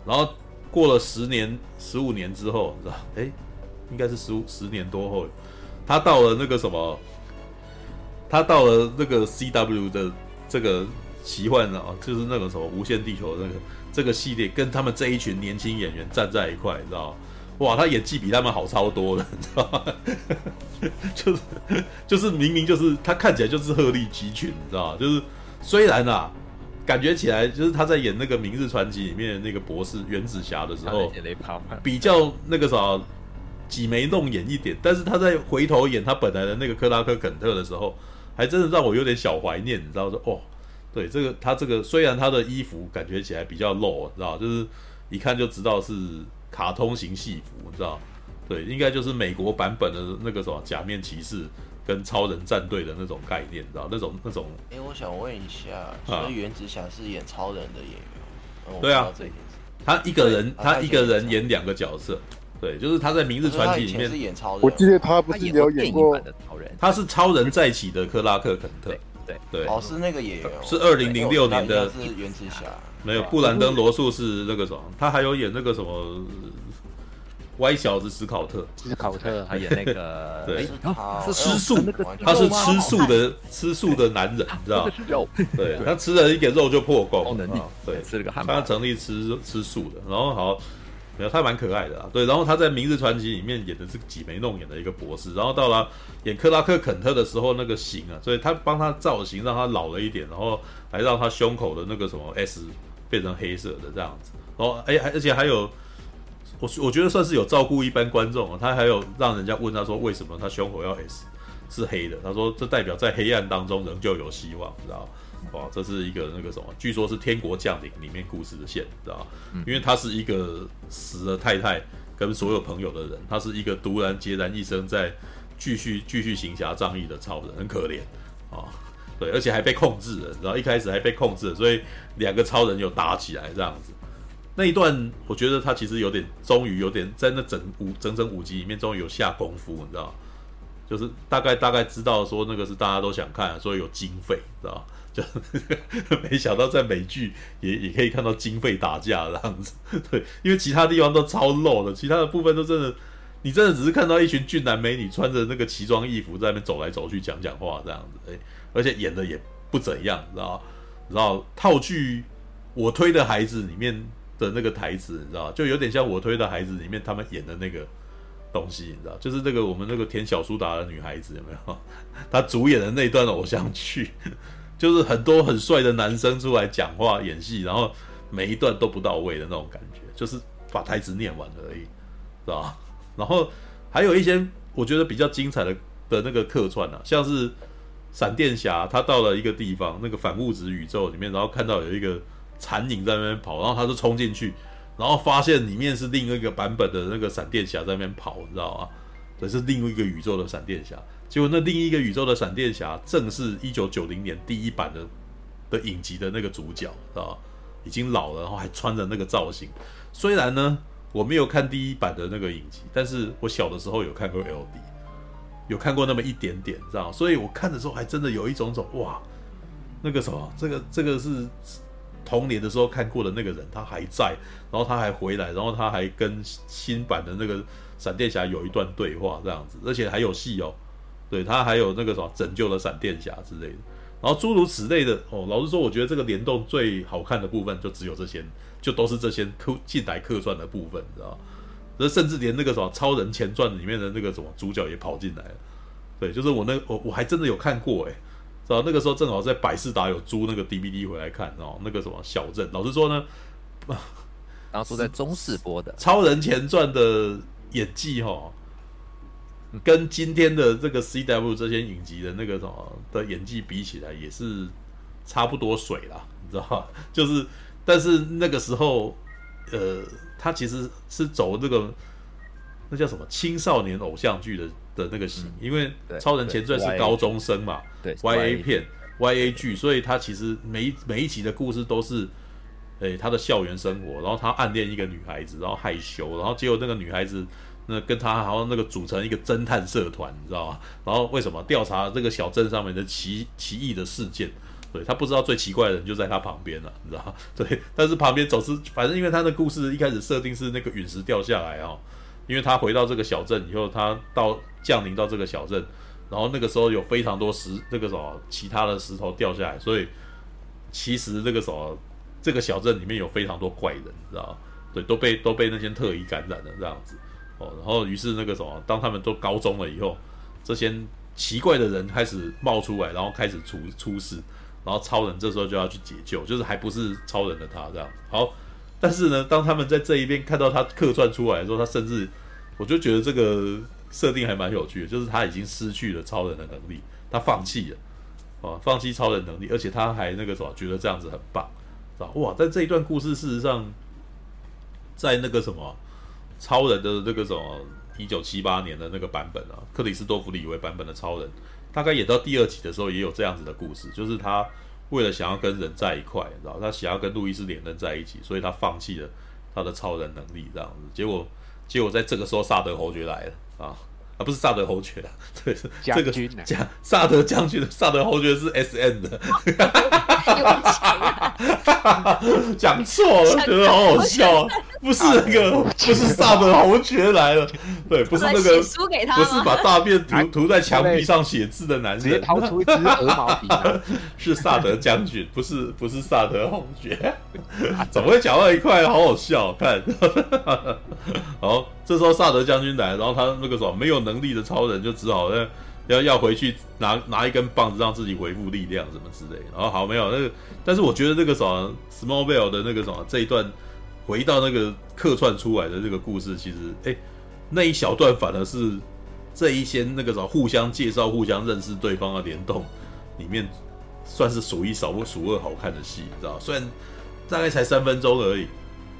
然后过了十年、十五年之后，你知道？哎，应该是十五十年多后，他到了那个什么，他到了那个 CW 的这个奇幻啊，就是那个什么无限地球那个这个系列，跟他们这一群年轻演员站在一块，你知道？哇，他演技比他们好超多了，你知道吗？就是就是明明就是他看起来就是鹤立鸡群，你知道吗？就是虽然啊，感觉起来就是他在演那个《明日传奇》里面的那个博士原子侠的时候，比较那个啥挤眉弄眼一点，但是他在回头演他本来的那个克拉克肯特的时候，还真的让我有点小怀念，你知道说哦，对这个他这个虽然他的衣服感觉起来比较露，你知道，就是一看就知道是。卡通型戏服，你知道？对，应该就是美国版本的那个什么假面骑士跟超人战队的那种概念，你知道？那种那种。哎、欸，我想问一下，所以原子侠是演超人的演员？对啊，他一个人，他一个人演两个角色。对，就是他在《明日传奇》里面是演超人。我记得他不是有演过超人，他是超人再起的克拉克肯特。对对，哦，是那个演员，是二零零六年的。是原子侠。没有，布兰登罗素是那个什么？他还有演那个什么？歪小子史考特，史考特还演那个，对，是吃素，他是吃素的，吃素的男人，你知道？肉，对，他吃了一点肉就破功，能力，对，吃了个汉堡，他成立吃吃素的，然后好，没有，他蛮可爱的啊，对，然后他在《明日传奇》里面演的是挤眉弄眼的一个博士，然后到了演克拉克肯特的时候，那个型啊，所以他帮他造型让他老了一点，然后还让他胸口的那个什么 S 变成黑色的这样子，然后哎，而且还有。我我觉得算是有照顾一般观众啊，他还有让人家问他说，为什么他胸口要 S 是黑的？他说这代表在黑暗当中仍旧有希望，知道吗哇，这是一个那个什么，据说是《天国降临》里面故事的线，知道因为他是一个死了太太跟所有朋友的人，他是一个独然孑然一身在继续继续行侠仗义的超人，很可怜啊。对，而且还被控制了，然后一开始还被控制了，所以两个超人有打起来这样子。那一段，我觉得他其实有点，终于有点在那整五整整五集里面，终于有下功夫，你知道？就是大概大概知道说那个是大家都想看，所以有经费，知道？就 没想到在美剧也也可以看到经费打架这样子，对，因为其他地方都超露的，其他的部分都真的，你真的只是看到一群俊男美女穿着那个奇装异服在那边走来走去讲讲话这样子，哎，而且演的也不怎样，知道？然后套剧我推的孩子里面。的那个台词，你知道，就有点像我推的孩子里面他们演的那个东西，你知道，就是那个我们那个田小苏打的女孩子有没有？她主演的那段偶像剧，就是很多很帅的男生出来讲话演戏，然后每一段都不到位的那种感觉，就是把台词念完而已，是吧？然后还有一些我觉得比较精彩的的那个客串啊，像是闪电侠，他到了一个地方，那个反物质宇宙里面，然后看到有一个。残影在那边跑，然后他就冲进去，然后发现里面是另一个版本的那个闪电侠在那边跑，你知道吗？这是另一个宇宙的闪电侠。结果那另一个宇宙的闪电侠正是一九九零年第一版的的影集的那个主角，知道吗？已经老了，然后还穿着那个造型。虽然呢，我没有看第一版的那个影集，但是我小的时候有看过 LD，有看过那么一点点，知道吗？所以我看的时候还真的有一种种哇，那个什么，这个这个是。童年的时候看过的那个人，他还在，然后他还回来，然后他还跟新版的那个闪电侠有一段对话，这样子，而且还有戏哦，对，他还有那个什么拯救了闪电侠之类的，然后诸如此类的哦。老实说，我觉得这个联动最好看的部分就只有这些，就都是这些客近代客串的部分，你知道吗？甚至连那个什么超人前传里面的那个什么主角也跑进来了，对，就是我那我我还真的有看过诶。知道那个时候正好在百事达有租那个 DVD 回来看哦，那个什么小镇，老实说呢，当初在中视播的《超人前传》的演技哈、哦，跟今天的这个 CW 这些影集的那个什么的演技比起来，也是差不多水啦，你知道吧？就是，但是那个时候，呃，他其实是走那个那叫什么青少年偶像剧的。的那个型，因为超人前传是高中生嘛，对，Y A 片，Y A 剧，所以他其实每一每一集的故事都是，诶，他的校园生活，然后他暗恋一个女孩子，然后害羞，然后结果那个女孩子那跟他好像那个组成一个侦探社团，你知道吗？然后为什么调查这个小镇上面的奇奇异的事件，对，他不知道最奇怪的人就在他旁边了，你知道吗？对，但是旁边总是反正因为他的故事一开始设定是那个陨石掉下来哦，因为他回到这个小镇以后，他到降临到这个小镇，然后那个时候有非常多石那个什么其他的石头掉下来，所以其实这个什么这个小镇里面有非常多怪人，你知道？对，都被都被那些特异感染了这样子哦，然后于是那个什么，当他们都高中了以后，这些奇怪的人开始冒出来，然后开始出出事。然后超人这时候就要去解救，就是还不是超人的他这样好，但是呢，当他们在这一边看到他客串出来的时候，他甚至我就觉得这个设定还蛮有趣的，就是他已经失去了超人的能力，他放弃了，啊，放弃超人能力，而且他还那个什么，觉得这样子很棒，是吧？哇！但这一段故事事实上，在那个什么超人的那个什么一九七八年的那个版本啊，克里斯多弗李维版本的超人。大概演到第二集的时候，也有这样子的故事，就是他为了想要跟人在一块，知道他想要跟路易斯·连登在一起，所以他放弃了他的超人能力，这样子。结果，结果在这个时候，萨德侯爵来了啊。啊，不是萨德侯爵啊，对，是这个将萨德将军，萨德侯爵是 S N 的，讲错了，觉得好好笑，不是那个，不是萨德侯爵来了，对，不是那个，不是把大便涂涂在墙壁上写字的男人，掏出一支鹅毛笔，是萨德将军，不是不是萨德侯爵，怎么会讲到一块？好好笑，看，好。这时候萨德将军来，然后他那个什么没有能力的超人就只好要要要回去拿拿一根棒子让自己恢复力量什么之类的。然后好没有那个，但是我觉得那个什么 Small Bell 的那个什么这一段回到那个客串出来的这个故事，其实哎那一小段反而是这一些那个什么互相介绍、互相认识对方的联动里面算是数一数数二好看的戏，知道？虽然大概才三分钟而已。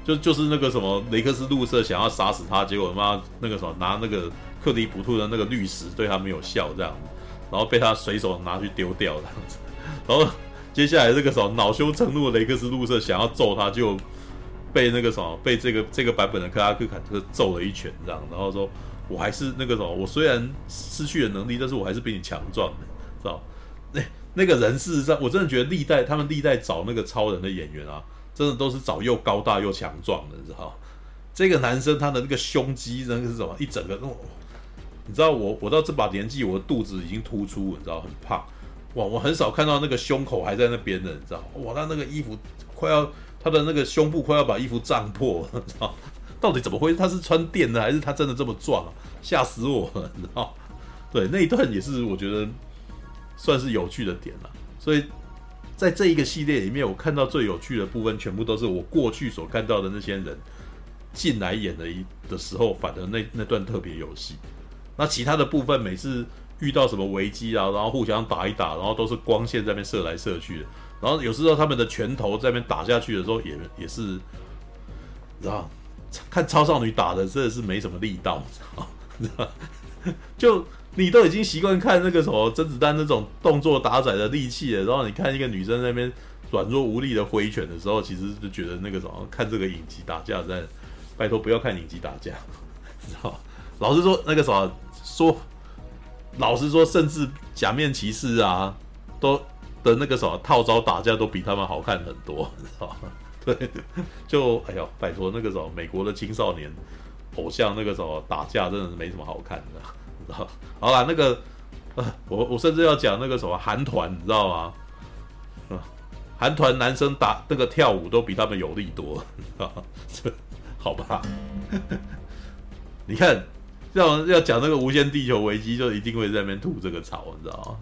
就 就是那个什么雷克斯路瑟想要杀死他，结果他妈那个什么拿那个克里普兔的那个绿石对他没有效这样，然后被他随手拿去丢掉这样子，然后接下来这个时候恼羞成怒的雷克斯路瑟想要揍他，就被那个什么被这个这个版本的克拉克坎特揍了一拳这样，然后说我还是那个什么，我虽然失去了能力，但是我还是比你强壮的，知道？那那个人事实上，我真的觉得历代他们历代找那个超人的演员啊。真的都是找又高大又强壮的，你知道？这个男生他的那个胸肌，那个是什么？一整个，你知道我我到这把年纪，我的肚子已经突出，你知道，很胖。哇，我很少看到那个胸口还在那边的，你知道？哇，他那个衣服快要，他的那个胸部快要把衣服胀破，你知道？到底怎么回事？他是穿电的还是他真的这么壮啊？吓死我了，你知道？对，那一段也是我觉得算是有趣的点了，所以。在这一个系列里面，我看到最有趣的部分，全部都是我过去所看到的那些人进来演的一的时候，反而那那段特别有戏。那其他的部分，每次遇到什么危机啊，然后互相打一打，然后都是光线在那边射来射去的。然后有时候他们的拳头在那边打下去的时候也，也是，知道，看超少女打的真的是没什么力道，你知道，就。你都已经习惯看那个什么甄子丹那种动作打仔的利器了，然后你看一个女生那边软弱无力的挥拳的时候，其实就觉得那个什么看这个影集打架在，拜托不要看影集打架，知道？老实说那个什么说，老实说，甚至假面骑士啊，都的那个什么套招打架都比他们好看很多，知道吗？对，就哎呦，拜托那个什么美国的青少年偶像那个什么打架真的是没什么好看的。好，好啦，那个，呃，我我甚至要讲那个什么韩团，你知道吗？韩团男生打那个跳舞都比他们有力多，啊，这好吧？你看，要要讲那个无限地球危机，就一定会在那边吐这个槽，你知道吗？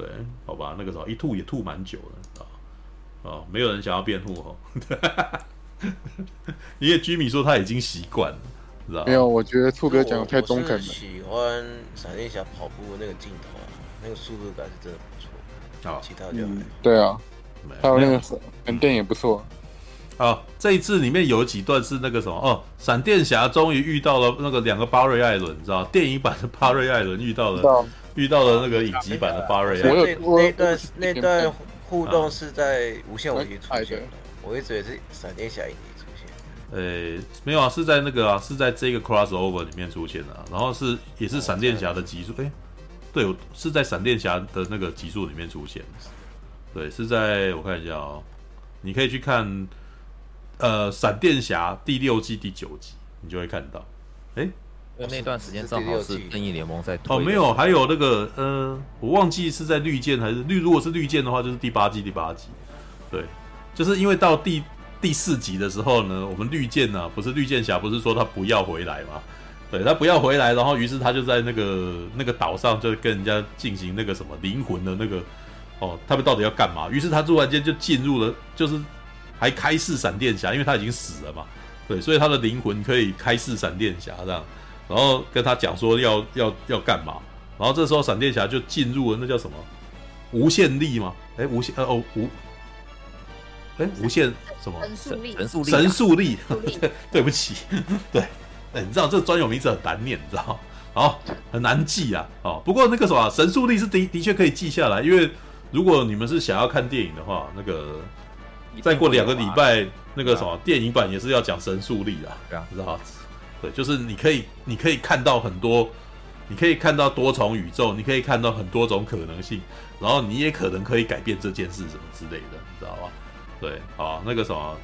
对，好吧，那个时候一吐也吐蛮久的，啊，哦，没有人想要辩护哦，因为居民说他已经习惯了。知道没有，我觉得兔哥讲的太中肯了。喜欢闪电侠跑步的那个镜头啊，那个速度感是真的不错。好，其他就、嗯、对啊，还有那个闪电也不错。好，这一次里面有几段是那个什么哦，闪电侠终于遇到了那个两个巴瑞艾伦，你知道电影版的巴瑞艾伦遇到了遇到了那个影集版的巴瑞我有。那段那段互动是在无限危机出现的，我一直以为是闪电侠影集。诶、欸，没有啊，是在那个啊，是在这个 crossover 里面出现的，啊，然后是也是闪电侠的集数，诶、欸，对，是在闪电侠的那个集数里面出现的，对，是在我看一下哦，你可以去看，呃，闪电侠第六季第九集，你就会看到。哎，那段时间正好是正义联盟在推哦，没有，还有那个呃，我忘记是在绿箭还是绿，如果是绿箭的话，就是第八季第八集。对，就是因为到第第四集的时候呢，我们绿箭呢、啊，不是绿箭侠，不是说他不要回来吗？对，他不要回来，然后于是他就在那个那个岛上，就跟人家进行那个什么灵魂的那个哦，他们到底要干嘛？于是他突然间就进入了，就是还开释闪电侠，因为他已经死了嘛，对，所以他的灵魂可以开释闪电侠这样，然后跟他讲说要要要干嘛，然后这时候闪电侠就进入了那叫什么？无限力吗？哎，无限呃哦无，哎无限什么？神速力。神速力神速力，对不起，对。哎，你知道这个专有名词很难念，你知道？哦，很难记啊。哦，不过那个什么神速力是的的确可以记下来，因为如果你们是想要看电影的话，那个再过两个礼拜，那个什么电影版也是要讲神速力的，对啊，知道？对，就是你可以你可以看到很多，你可以看到多重宇宙，你可以看到很多种可能性，然后你也可能可以改变这件事什么之类的，你知道吧？对，好，那个什么，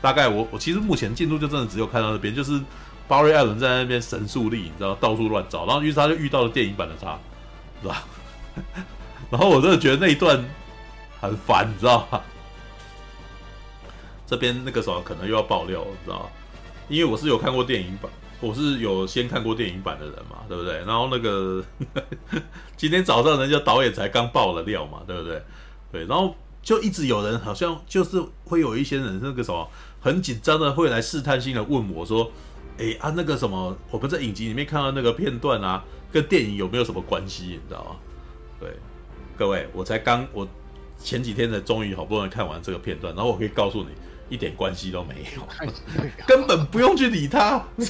大概我我其实目前进度就真的只有看到那边，就是。巴瑞艾伦在那边神速力，你知道到处乱找，然后于是他就遇到了电影版的他，是吧？然后我真的觉得那一段很烦，你知道吗？这边那个时候可能又要爆料，你知道吗？因为我是有看过电影版，我是有先看过电影版的人嘛，对不对？然后那个 今天早上人家导演才刚爆了料嘛，对不对？对，然后就一直有人好像就是会有一些人那个什么很紧张的会来试探性的问我说。哎啊，那个什么，我们在影集里面看到那个片段啊，跟电影有没有什么关系？你知道吗？对，各位，我才刚我前几天才终于好不容易看完这个片段，然后我可以告诉你，一点关系都没有，根本不用去理他，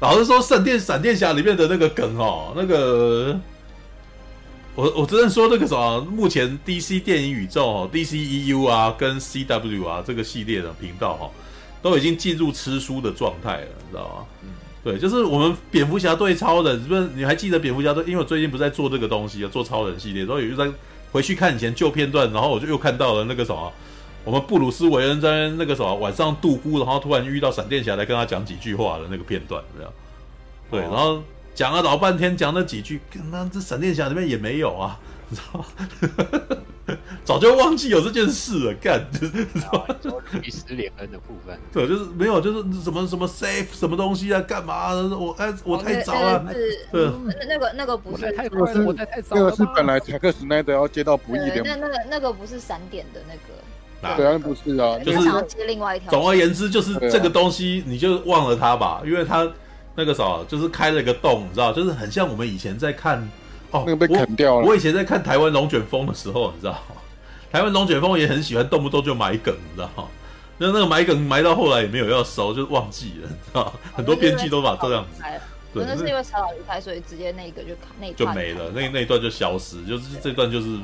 老实说，闪电闪电侠里面的那个梗哦，那个我我只能说那个什么，目前 DC 电影宇宙哦，DCEU 啊，跟 CW 啊这个系列的频道哈。都已经进入吃书的状态了，你知道吗？嗯，对，就是我们蝙蝠侠对超人，是不是？你还记得蝙蝠侠对？因为我最近不是在做这个东西啊，做超人系列，所以就在回去看以前旧片段，然后我就又看到了那个什么，我们布鲁斯韦恩在那个什么晚上度孤，然后突然遇到闪电侠来跟他讲几句话的那个片段，这样。对，然后讲了老半天，讲那几句，那这闪电侠里面也没有啊，你知道吗？早就忘记有这件事了，干就是说律师连恩的部分，对，就是没有，就是什么什么 safe 什么东西啊，干嘛？我哎，我太早了，对，那个那个不是，那个是那个是本来贾克史奈德要接到不义的，那那个那个不是闪点的那个，对啊，不是啊，就是想要接另外一条。总而言之，就是这个东西你就忘了它吧，因为它那个啥，就是开了一个洞，你知道，就是很像我们以前在看。哦，那个被砍掉了。我，我以前在看台湾龙卷风的时候，你知道，台湾龙卷风也很喜欢动不动就埋梗，你知道，那那个埋梗埋到后来也没有要收，就忘记了，你知道，很多编剧都把这样子。对，那是因为草老离开，所以直接那个就那就没了，那那一段就消失，就是这段就是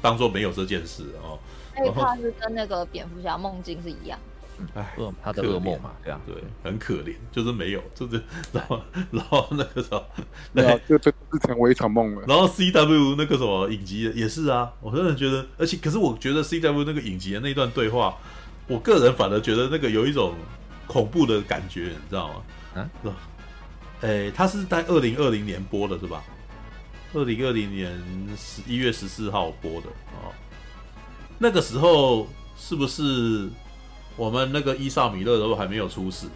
当做没有这件事哦。那一段是跟那个蝙蝠侠梦境是一样。哎，他的噩梦嘛，对啊，对，很可怜，就是没有，就是然后 然后那个时候，对啊，就就成为一场梦了。然后 C W 那个什么影集也是啊，我真的觉得，而且可是我觉得 C W 那个影集的那段对话，我个人反而觉得那个有一种恐怖的感觉，你知道吗？啊，是吧？哎，他是在二零二零年播的，是吧？二零二零年十一月十四号播的啊，那个时候是不是？我们那个伊萨米勒都还没有出世，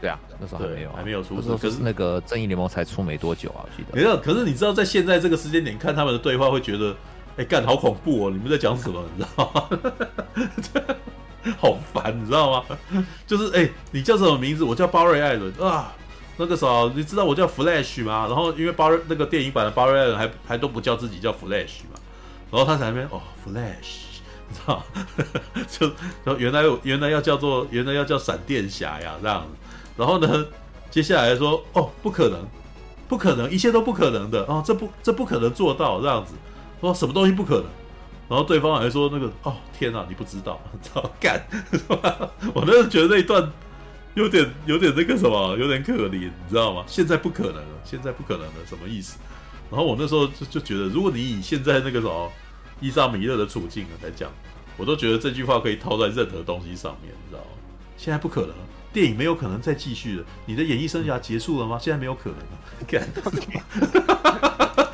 对啊，那时候还没有，还没有出世。可是那个正义联盟才出没多久啊，我记得。没有，可是你知道，在现在这个时间点看他们的对话，会觉得，哎，干好恐怖哦！你们在讲什么？你知道吗？好烦，你知道吗？就是哎，你叫什么名字？我叫巴瑞艾伦啊。那个时候你知道我叫 Flash 吗？然后因为巴瑞那个电影版的巴瑞艾伦还还都不叫自己叫 Flash 嘛，然后他在那边哦，Flash。知道，就原来原来要叫做原来要叫闪电侠呀这样，然后呢，接下来说哦不可能，不可能，一切都不可能的哦，这不这不可能做到这样子，说什么东西不可能，然后对方还说那个哦天哪，你不知道，操干，我那时觉得那一段有点有点那个什么，有点可怜，你知道吗？现在不可能了，现在不可能了，什么意思？然后我那时候就就觉得，如果你以现在那个什么。伊莎米勒的处境啊来讲，我都觉得这句话可以套在任何东西上面，你知道吗？现在不可能，电影没有可能再继续了。你的演艺生涯结束了吗？现在没有可能了。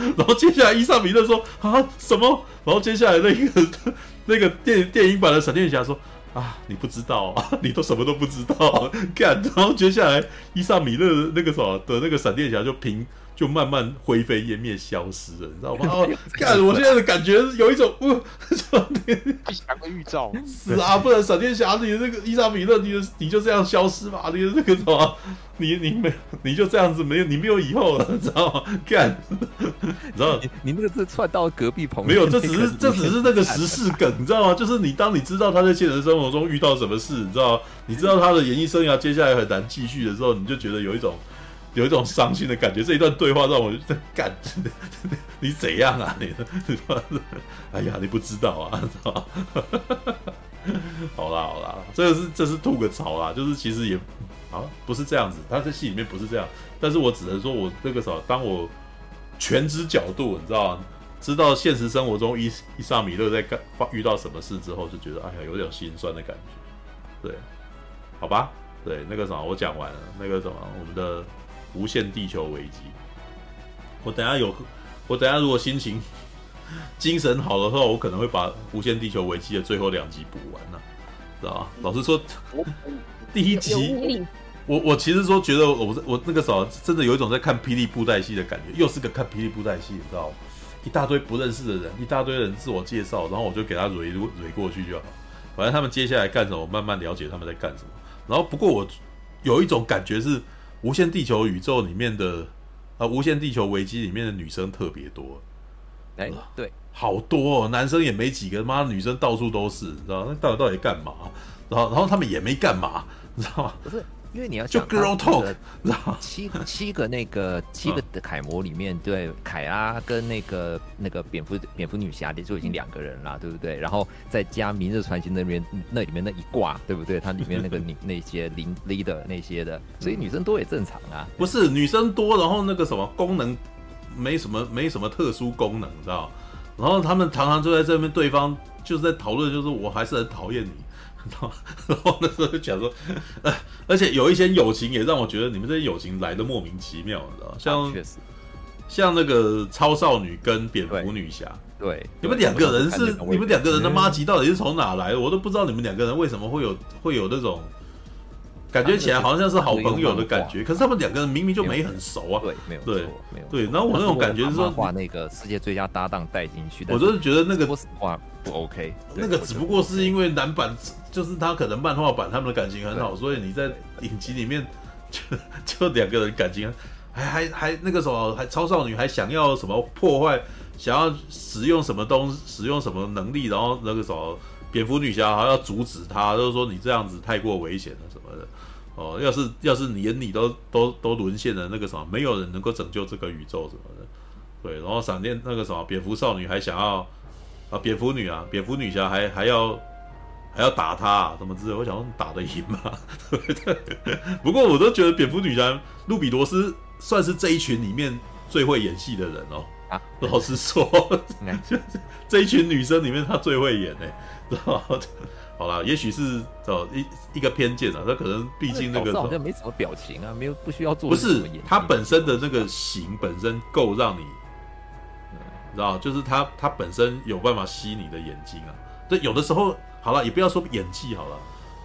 然后接下来伊莎米勒说啊什么？然后接下来那个 那个电电影版的闪电侠说啊你不知道啊，你都什么都不知道。干，然后接下来伊莎米勒那个什么的那个闪电侠就凭。就慢慢灰飞烟灭，消失了，你知道吗？哦，看我现在的感觉有一种，不，不祥的预兆。是啊，不然闪电侠，你的那个伊莎米勒，你的你就这样消失吧？你的那个什么，你你没你就这样子没有，你没有以后了，你知道吗？干，你知道你你那个字窜到隔壁棚，没有，这只是这只是那个时事梗，你知道吗？就是你当你知道他在现实生活中遇到什么事，你知道，你知道他的演艺生涯接下来很难继续的时候，你就觉得有一种。有一种伤心的感觉，这一段对话让我在干，你怎样啊？你，哎呀，你不知道啊，好啦好啦，这个是这是吐个槽啦，就是其实也啊不是这样子，他在戏里面不是这样，但是我只能说我这个时候，当我全知角度，你知道知道现实生活中伊伊莎米勒在干遇到什么事之后，就觉得哎呀有点心酸的感觉，对，好吧，对那个什么我讲完了，那个什么我们的。无限地球危机，我等下有，我等下如果心情、精神好的话，我可能会把无限地球危机的最后两集补完了，知道吧？老实说，第一集，我我其实说觉得我我那个时候真的有一种在看霹雳布袋戏的感觉，又是个看霹雳布袋戏，你知道吗？一大堆不认识的人，一大堆人自我介绍，然后我就给他蕊蕊过去就好，反正他们接下来干什么，我慢慢了解他们在干什么。然后不过我有一种感觉是。无限地球宇宙里面的啊，无限地球危机里面的女生特别多，哎、欸，对，好多哦，男生也没几个，妈，女生到处都是，你知道那到底到底干嘛？然后，然后他们也没干嘛，你知道吗？不是。因为你要就 girl talk，七七个那个七个的楷模里面，对凯拉跟那个那个蝙蝠蝙蝠女侠就已经两个人了，对不对？然后再加明日传奇那边那里面那一挂，对不对？它里面那个女 那些 leader 那些的，所以女生多也正常啊。不是女生多，然后那个什么功能没什么没什么特殊功能，你知道？然后他们常常就在这边，对方就是在讨论，就是我还是很讨厌你。然后然后那时候就讲说，呃，而且有一些友情也让我觉得你们这些友情来的莫名其妙，你知道像确实，像那个超少女跟蝙蝠女侠，对，你们两个人是你们两个人的妈吉到底是从哪来的？我都不知道你们两个人为什么会有会有那种。感觉起来好像是好朋友的感觉，可是他们两个人明明就没很熟啊。对，没有对，没有对。然后我那种感觉是说，把那个世界最佳搭档带进去，我就是觉得那个说实话不 OK。那个只不过是因为男版就是他可能漫画版他们的感情很好，所以你在影集里面 就就两个人感情还还还那个什么，还超少女还想要什么破坏，想要使用什么东西，使用什么能力，然后那个什么蝙蝠女侠还要阻止他，就是说你这样子太过危险了什么的。哦，要是要是你连你都都都沦陷了，那个什么，没有人能够拯救这个宇宙什么的，对。然后闪电那个什么，蝙蝠少女还想要啊，蝙蝠女啊，蝙蝠女侠还还要还要打他，啊，什么之类。我想说打得赢吗？对。不过我都觉得蝙蝠女侠路比罗斯算是这一群里面最会演戏的人哦。啊，老实说，这一群女生里面她最会演哎，知道？好啦，也许是哦一一个偏见啊，她可能毕竟那个好像没什么表情啊，没有不需要做。不是她本身的那个型本身够让你，知道，就是他他本身有办法吸你的眼睛啊。对，有的时候好了，也不要说演技好了，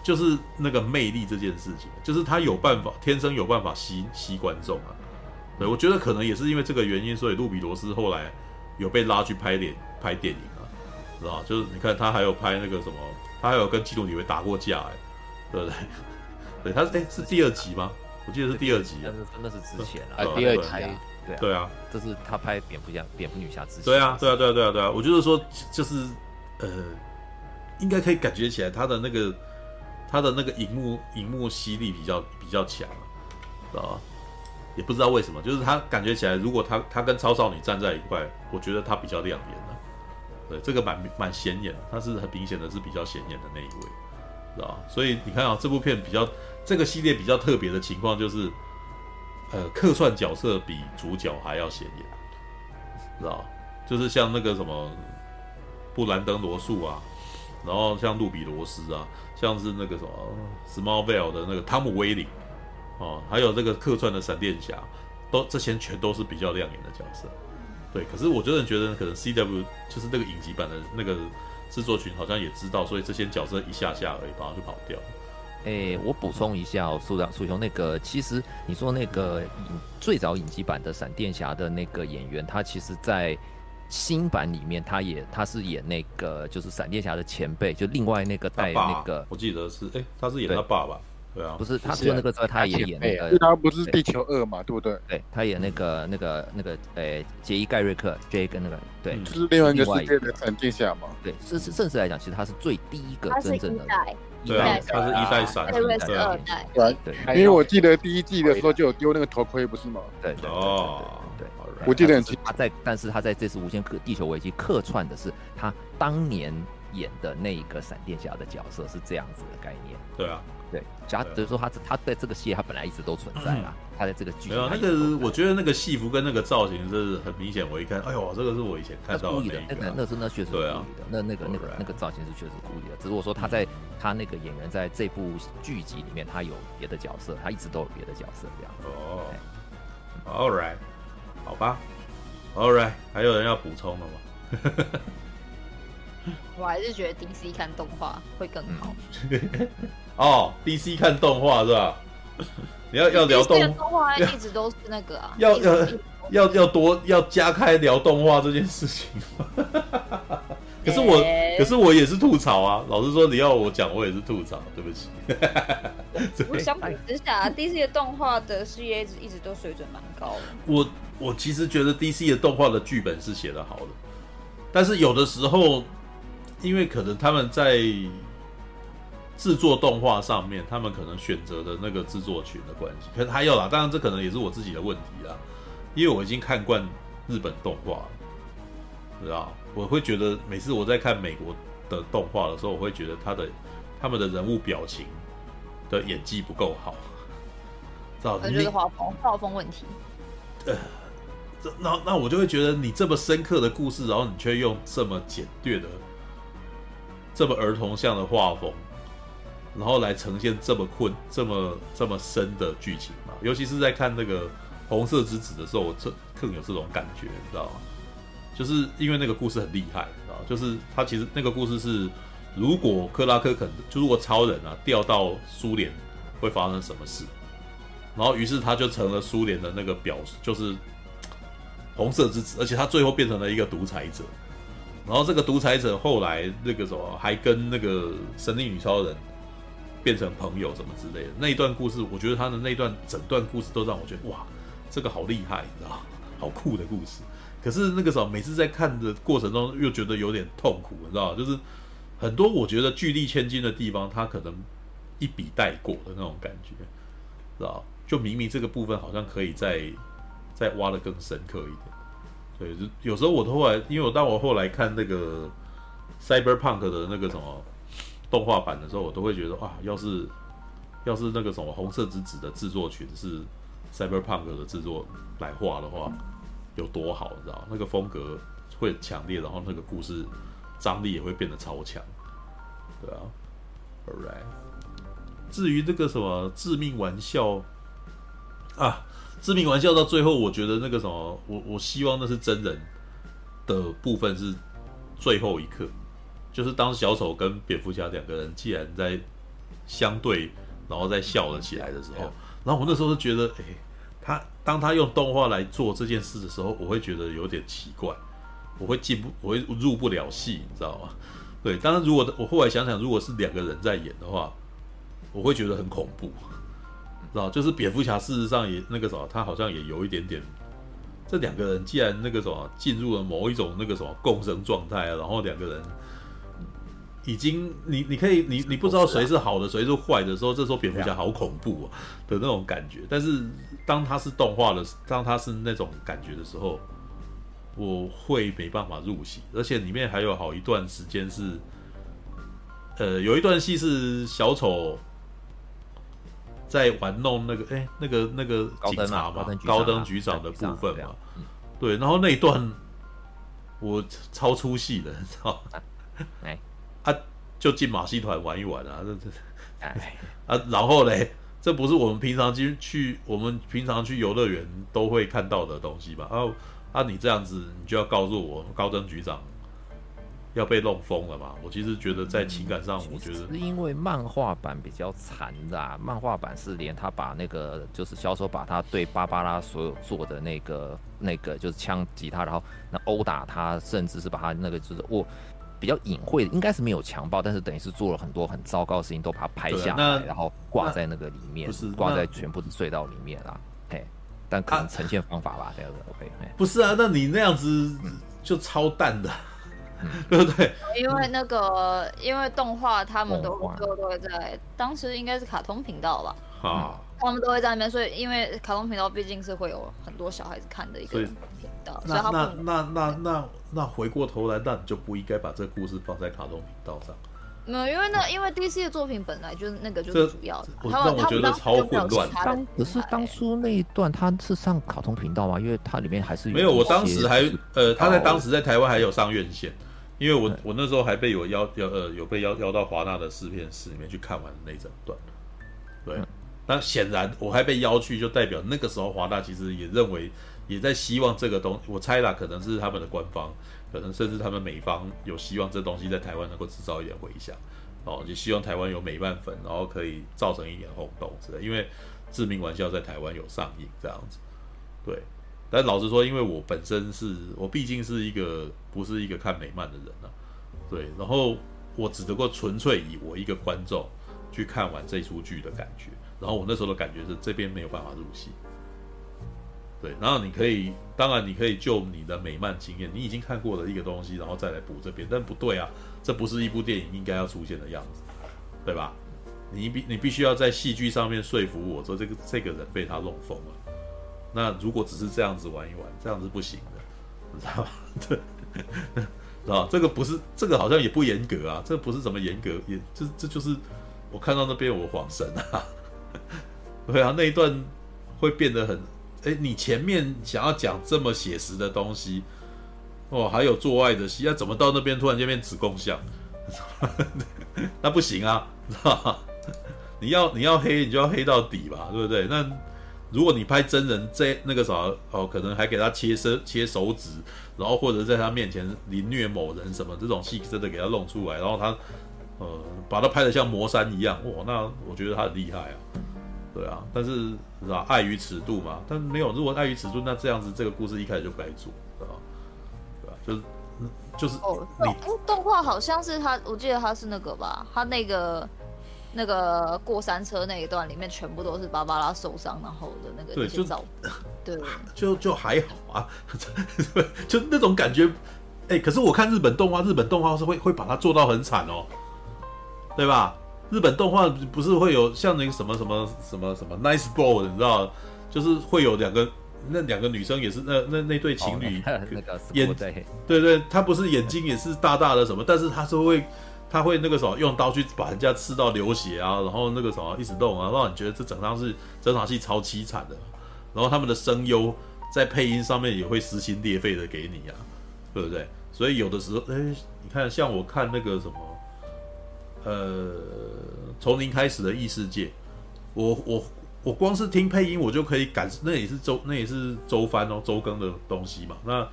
就是那个魅力这件事情，就是他有办法，天生有办法吸吸观众啊。对，我觉得可能也是因为这个原因，所以路比罗斯后来有被拉去拍电拍电影啊，知道，就是你看他还有拍那个什么。他还有跟基努里维打过架，哎，对不对？对，他是哎，是第二集吗？我记得是第二集啊，但是真的是之前啊，第二集，对对啊，这是他拍蝙蝠侠、蝙蝠女侠之前。对啊，对啊，对啊，对啊，对啊，我就是说，就是呃，应该可以感觉起来他的那个他的那个荧幕荧幕吸力比较比较强，知道吧？也不知道为什么，就是他感觉起来，如果他他跟超少女站在一块，我觉得他比较亮眼的。对，这个蛮蛮显眼，他是很明显的是比较显眼的那一位，知道吧？所以你看啊，这部片比较这个系列比较特别的情况就是，呃，客串角色比主角还要显眼，知道？就是像那个什么，布兰登罗素啊，然后像路比罗斯啊，像是那个什么 Smallville 的那个汤姆威灵哦，还有这个客串的闪电侠，都这些全都是比较亮眼的角色。对，可是我真的觉得可能 CW 就是那个影集版的那个制作群好像也知道，所以这些角色一下下而已，然后就跑掉。欸，我补充一下哦，苏苏兄，那个其实你说那个最早影集版的闪电侠的那个演员，他其实，在新版里面，他也他是演那个就是闪电侠的前辈，就另外那个带那个，我记得是哎、欸，他是演他爸爸。对啊，不是，他说那个时候他也演那个，他不是地球二嘛，对不对？对，他演那个那个那个，哎，杰伊盖瑞克，J 跟那个，对，就是另外一个世界的闪电侠嘛。对，是是，正式来讲，其实他是最第一个真正的，对啊，他是一代闪，对二代，对对，因为我记得第一季的时候就有丢那个头盔，不是吗？对哦，对，我记得很清楚。他在，但是他在这次无限客地球危机客串的是他当年演的那一个闪电侠的角色，是这样子的概念。对啊。对，假如就是说他他在这个系列他本来一直都存在啊，他在这个剧没有那个，我觉得那个戏服跟那个造型是很明显，我一看，哎呦，这个是我以前看到的那个，那个那是那确实是故意的，那那个那个那个造型是确实故意的，只是我说他在他那个演员在这部剧集里面他有别的角色，他一直都有别的角色这样子。哦，All right，好吧，All right，还有人要补充的吗？我还是觉得 DC 看动画会更好。哦，DC 看动画是吧？你要要聊动画，一直都是那个啊。要要要要多要加开聊动画这件事情。可是我可是我也是吐槽啊，老实说，你要我讲，我也是吐槽，对不起。我相比之下，DC 的动画的事业一直一直都水准蛮高的。我我其实觉得 DC 的动画的剧本是写的好的，但是有的时候，因为可能他们在。制作动画上面，他们可能选择的那个制作群的关系，可能还有啦，当然这可能也是我自己的问题啦，因为我已经看惯日本动画了，知道？我会觉得每次我在看美国的动画的时候，我会觉得他的他们的人物表情的演技不够好，知道？可能就是画风画风问题。呃，这那那我就会觉得你这么深刻的故事，然后你却用这么简略的、这么儿童向的画风。然后来呈现这么困、这么这么深的剧情嘛？尤其是在看那个红色之子的时候，我这更有这种感觉，你知道吗？就是因为那个故事很厉害，你知道？就是他其实那个故事是，如果克拉克肯，就如果超人啊掉到苏联会发生什么事，然后于是他就成了苏联的那个表，就是红色之子，而且他最后变成了一个独裁者。然后这个独裁者后来那个什么，还跟那个神力女超人。变成朋友什么之类的那一段故事，我觉得他的那段整段故事都让我觉得哇，这个好厉害，你知道，好酷的故事。可是那个时候每次在看的过程中又觉得有点痛苦，你知道，就是很多我觉得巨力千金的地方，他可能一笔带过的那种感觉，知道？就明明这个部分好像可以再再挖的更深刻一点。对，有时候我后来，因为我当我后来看那个 Cyberpunk 的那个什么。动画版的时候，我都会觉得啊，要是要是那个什么红色之子的制作群是 Cyberpunk 的制作来画的话，有多好，你知道？那个风格会强烈，然后那个故事张力也会变得超强，对啊。，All right 至于这个什么致命玩笑啊，致命玩笑到最后，我觉得那个什么，我我希望那是真人的部分是最后一刻。就是当小丑跟蝙蝠侠两个人既然在相对，然后再笑了起来的时候，然后我那时候就觉得，哎，他当他用动画来做这件事的时候，我会觉得有点奇怪，我会进不，我会入不了戏，你知道吗？对，当然如果我后来想想，如果是两个人在演的话，我会觉得很恐怖，知道？就是蝙蝠侠事实上也那个什么，他好像也有一点点，这两个人既然那个什么进入了某一种那个什么共生状态啊，然后两个人。已经，你你可以，你你不知道谁是好的，谁是坏的时候，这时候蝙蝠侠好恐怖啊的那种感觉。但是当他是动画的，当他是那种感觉的时候，我会没办法入戏。而且里面还有好一段时间是，呃，有一段戏是小丑在玩弄那个，哎，那个那个警察嘛，高登局长的部分嘛，对，然后那一段。我超出戏的，你知道吗？哎，啊，就进马戏团玩一玩啊，这这，哎，啊，然后嘞，这不是我们平常去去我们平常去游乐园都会看到的东西吧？啊啊，你这样子，你就要告诉我高登局长。要被弄疯了嘛？我其实觉得在情感上，我觉得是因为漫画版比较残的，啊漫画版是连他把那个就是小丑把他对芭芭拉所有做的那个那个就是枪击他，然后那殴打他，甚至是把他那个就是我比较隐晦的，应该是没有强暴，但是等于是做了很多很糟糕的事情，都把它拍下来，然后挂在那个里面，不是挂在全部的隧道里面啦。嘿，但可能呈现方法吧，这样子 OK。不是啊，那你那样子就超淡的。对不对？因为那个，因为动画他们都都都会在，当时应该是卡通频道吧？啊，他们都会在那边，所以因为卡通频道毕竟是会有很多小孩子看的一个频道，所以他那那那那那回过头来，那你就不应该把这个故事放在卡通频道上。没有，因为那因为 DC 的作品本来就是那个就是主要的，他们我觉得超混乱。当可是当初那一段他是上卡通频道吗？因为它里面还是有没有。我当时还呃，他在当时在台湾还有上院线。因为我我那时候还被有邀邀呃有被邀邀到华纳的试片室里面去看完那整段，对，那显然我还被邀去，就代表那个时候华纳其实也认为也在希望这个东西，我猜啦，可能是他们的官方，可能甚至他们美方有希望这东西在台湾能够制造一点回响，哦，就希望台湾有美漫粉，然后可以造成一点轰动之类，因为致命玩笑在台湾有上映这样子，对。但老实说，因为我本身是我毕竟是一个不是一个看美漫的人啊，对，然后我只能够纯粹以我一个观众去看完这出剧的感觉，然后我那时候的感觉是这边没有办法入戏，对，然后你可以，当然你可以就你的美漫经验，你已经看过的一个东西，然后再来补这边，但不对啊，这不是一部电影应该要出现的样子，对吧？你必你必须要在戏剧上面说服我说这个这个人被他弄疯了。那如果只是这样子玩一玩，这样子不行的，你知道吗？对，知道这个不是，这个好像也不严格啊，这不是怎么严格，也这这就是我看到那边我恍神啊，对啊，那一段会变得很，哎，你前面想要讲这么写实的东西，哦，还有做爱的戏，要怎么到那边突然间变子宫像？那不行啊，知道吗？你要你要黑，你就要黑到底吧，对不对？那。如果你拍真人，这那个啥哦，可能还给他切身切手指，然后或者在他面前凌虐某人什么这种戏，真的给他弄出来，然后他呃把他拍得像魔山一样，哇，那我觉得他很厉害啊，对啊，但是是吧，碍于尺度嘛，但没有，如果碍于尺度，那这样子这个故事一开始就不该做，对吧？对吧？就是就是哦，你动画好像是他，我记得他是那个吧，他那个。那个过山车那一段里面全部都是芭芭拉受伤然后的那个对，就 就还好啊，就那种感觉，哎、欸，可是我看日本动画，日本动画是会会把它做到很惨哦，对吧？日本动画不是会有像那个什么什么什么什么 nice ball，你知道，就是会有两个那两个女生也是那那那对情侣、哦、那个眼对对对，她不是眼睛也是大大的什么，但是她是会。他会那个什么用刀去把人家刺到流血啊，然后那个什么一直动啊，让你觉得这整场是整场戏超凄惨的。然后他们的声优在配音上面也会撕心裂肺的给你啊，对不对？所以有的时候，哎，你看像我看那个什么，呃，从零开始的异世界，我我我光是听配音我就可以感，那也是周那也是周番哦周更的东西嘛。那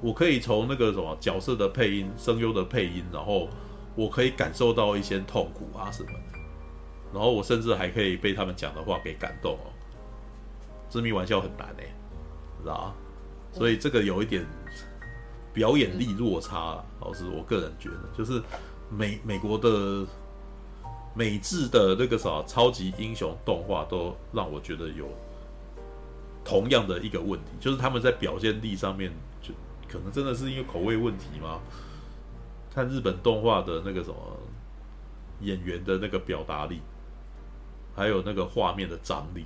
我可以从那个什么角色的配音、声优的配音，然后。我可以感受到一些痛苦啊什么的，然后我甚至还可以被他们讲的话给感动哦。致命玩笑很难哎，知道吧？所以这个有一点表演力落差，老师我个人觉得，就是美美国的美制的那个啥超级英雄动画，都让我觉得有同样的一个问题，就是他们在表现力上面，就可能真的是因为口味问题吗？看日本动画的那个什么演员的那个表达力，还有那个画面的张力，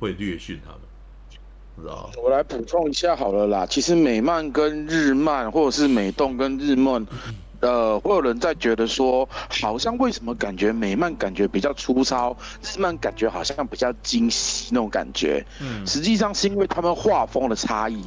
会略逊他们，知道我来补充一下好了啦。其实美漫跟日漫，或者是美动跟日漫，呃，会有人在觉得说，好像为什么感觉美漫感觉比较粗糙，日漫感觉好像比较精细那种感觉。嗯，实际上是因为他们画风的差异。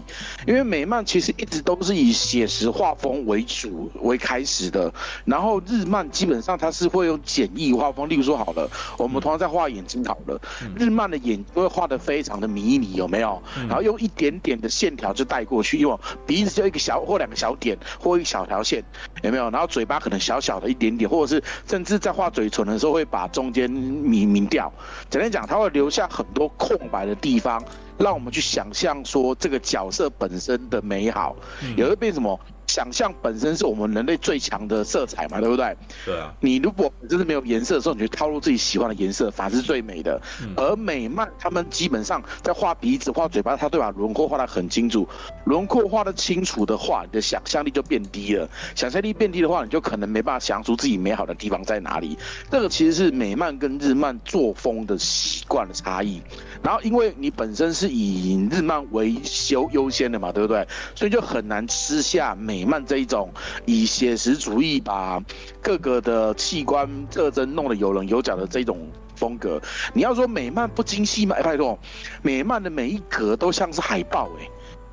因为美漫其实一直都是以写实画风为主为开始的，然后日漫基本上它是会用简易画风。例如说，好了，我们同样在画眼睛好了，日漫的眼睛会画的非常的迷你，有没有？然后用一点点的线条就带过去，因为鼻子就一个小或两个小点或一小条线，有没有？然后嘴巴可能小小的一点点，或者是甚至在画嘴唇的时候会把中间抿抿掉。简单讲，它会留下很多空白的地方，让我们去想象说这个角色本身的美好，也会变什么？想象本身是我们人类最强的色彩嘛，对不对？对啊。你如果真是没有颜色的时候，你就套入自己喜欢的颜色，反而是最美的。嗯、而美漫他们基本上在画鼻子、画嘴巴，他都把轮廓画得很清楚。轮廓画得清楚的话，你的想象力就变低了。想象力变低的话，你就可能没办法想出自己美好的地方在哪里。这个其实是美漫跟日漫作风的习惯的差异。然后，因为你本身是以日漫为优优先的嘛，对不对？所以就很难吃下美美漫这一种以写实主义把各个的器官特征弄得有棱有角的这种风格。你要说美漫不精细吗？哎，拜托，美漫的每一格都像是海报哎，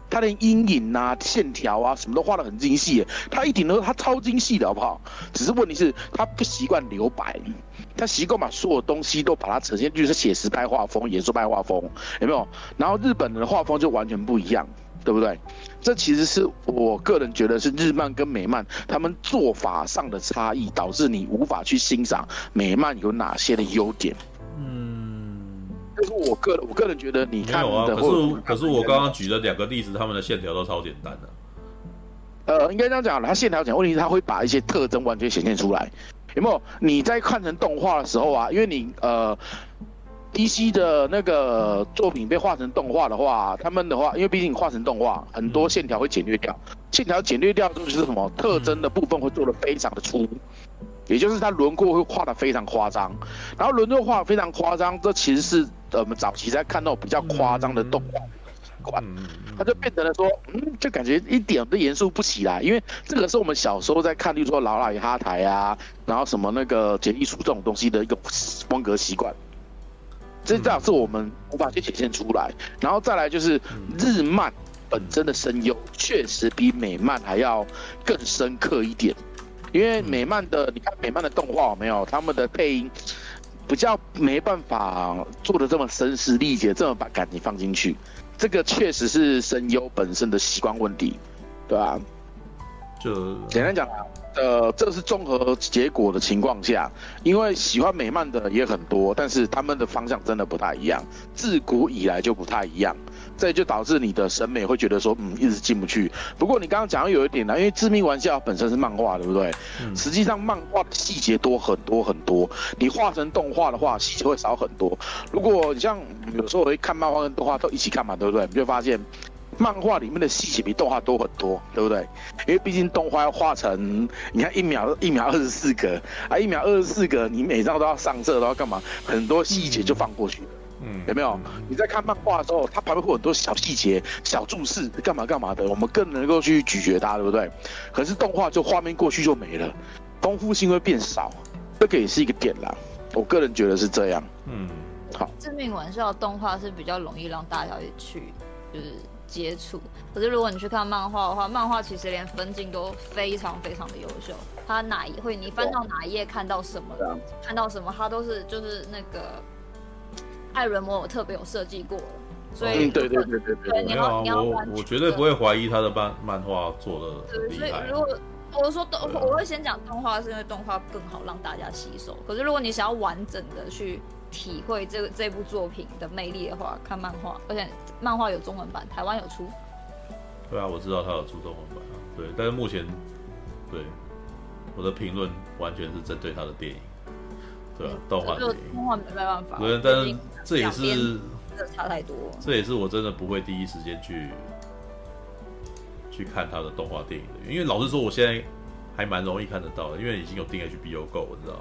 它连阴影啊、线条啊什么都画得很精细，它一点都它超精细的好不好？只是问题是它不习惯留白。他习惯把所有东西都把它呈现，就是写实派画风、严肃派画风，有没有？然后日本的画风就完全不一样，对不对？这其实是我个人觉得是日漫跟美漫他们做法上的差异，导致你无法去欣赏美漫有哪些的优点。嗯，但是我个人我个人觉得，你看的，可是可是我刚刚举的两个例子，他们的线条都超简单的。呃，应该这样讲了，他线条讲问题是他会把一些特征完全显现出来。有没有你在看成动画的时候啊？因为你呃，DC 的那个作品被画成动画的话，他们的话，因为毕竟画成动画，很多线条会简略掉，线条简略掉就是什么特征的部分会做得非常的粗，也就是它轮廓会画得非常夸张，然后轮廓画非常夸张，这其实是我们早期在看到比较夸张的动画。嗯，他就变成了说，嗯，就感觉一点都严肃不起来，因为这个是我们小时候在看，例如说《老老爷哈台》啊，然后什么那个杰利鼠这种东西的一个风格习惯，这这样是我们无法去体现出来。然后再来就是日漫本身的声优确实比美漫还要更深刻一点，因为美漫的你看美漫的动画有没有，他们的配音比较没办法做的这么声嘶力竭，这么把感情放进去。这个确实是声优本身的习惯问题，对吧、啊？就简单讲，呃，这是综合结果的情况下，因为喜欢美漫的也很多，但是他们的方向真的不太一样，自古以来就不太一样。这就导致你的审美会觉得说，嗯，一直进不去。不过你刚刚讲的有一点呢，因为致命玩笑本身是漫画，对不对？嗯、实际上漫画的细节多很多很多，你画成动画的话，细节会少很多。如果你像有时候我会看漫画跟动画都一起看嘛，对不对？你就发现漫画里面的细节比动画多很多，对不对？因为毕竟动画要画成，你看一秒一秒二十四格啊，一秒二十四格，你每张都要上色，都要干嘛？很多细节就放过去了。嗯嗯，有没有？你在看漫画的时候，它旁边会有很多小细节、小注释，干嘛干嘛的，我们更能够去咀嚼它，对不对？可是动画就画面过去就没了，丰富性会变少，这个也是一个点啦。我个人觉得是这样。嗯，好。致命玩笑动画是比较容易让大家去就是接触，可是如果你去看漫画的话，漫画其实连分镜都非常非常的优秀，它哪一会你翻到哪一页看到什么，哦、看到什么，它都是就是那个。艾伦摩尔特别有设计过，所以对对对对对，你要你要我我绝对不会怀疑他的漫漫画做的厉害。所以如果我说动，我会先讲动画，是因为动画更好让大家吸收。可是如果你想要完整的去体会这个这部作品的魅力的话，看漫画，而且漫画有中文版，台湾有出。对啊，我知道他有出中文版啊。对，但是目前对我的评论完全是针对他的电影。对啊，动画电影，动画没办法。对，但是这也是差太多。这也是我真的不会第一时间去去看他的动画电影的，因为老实说，我现在还蛮容易看得到的，因为已经有订 HBO Go，你知道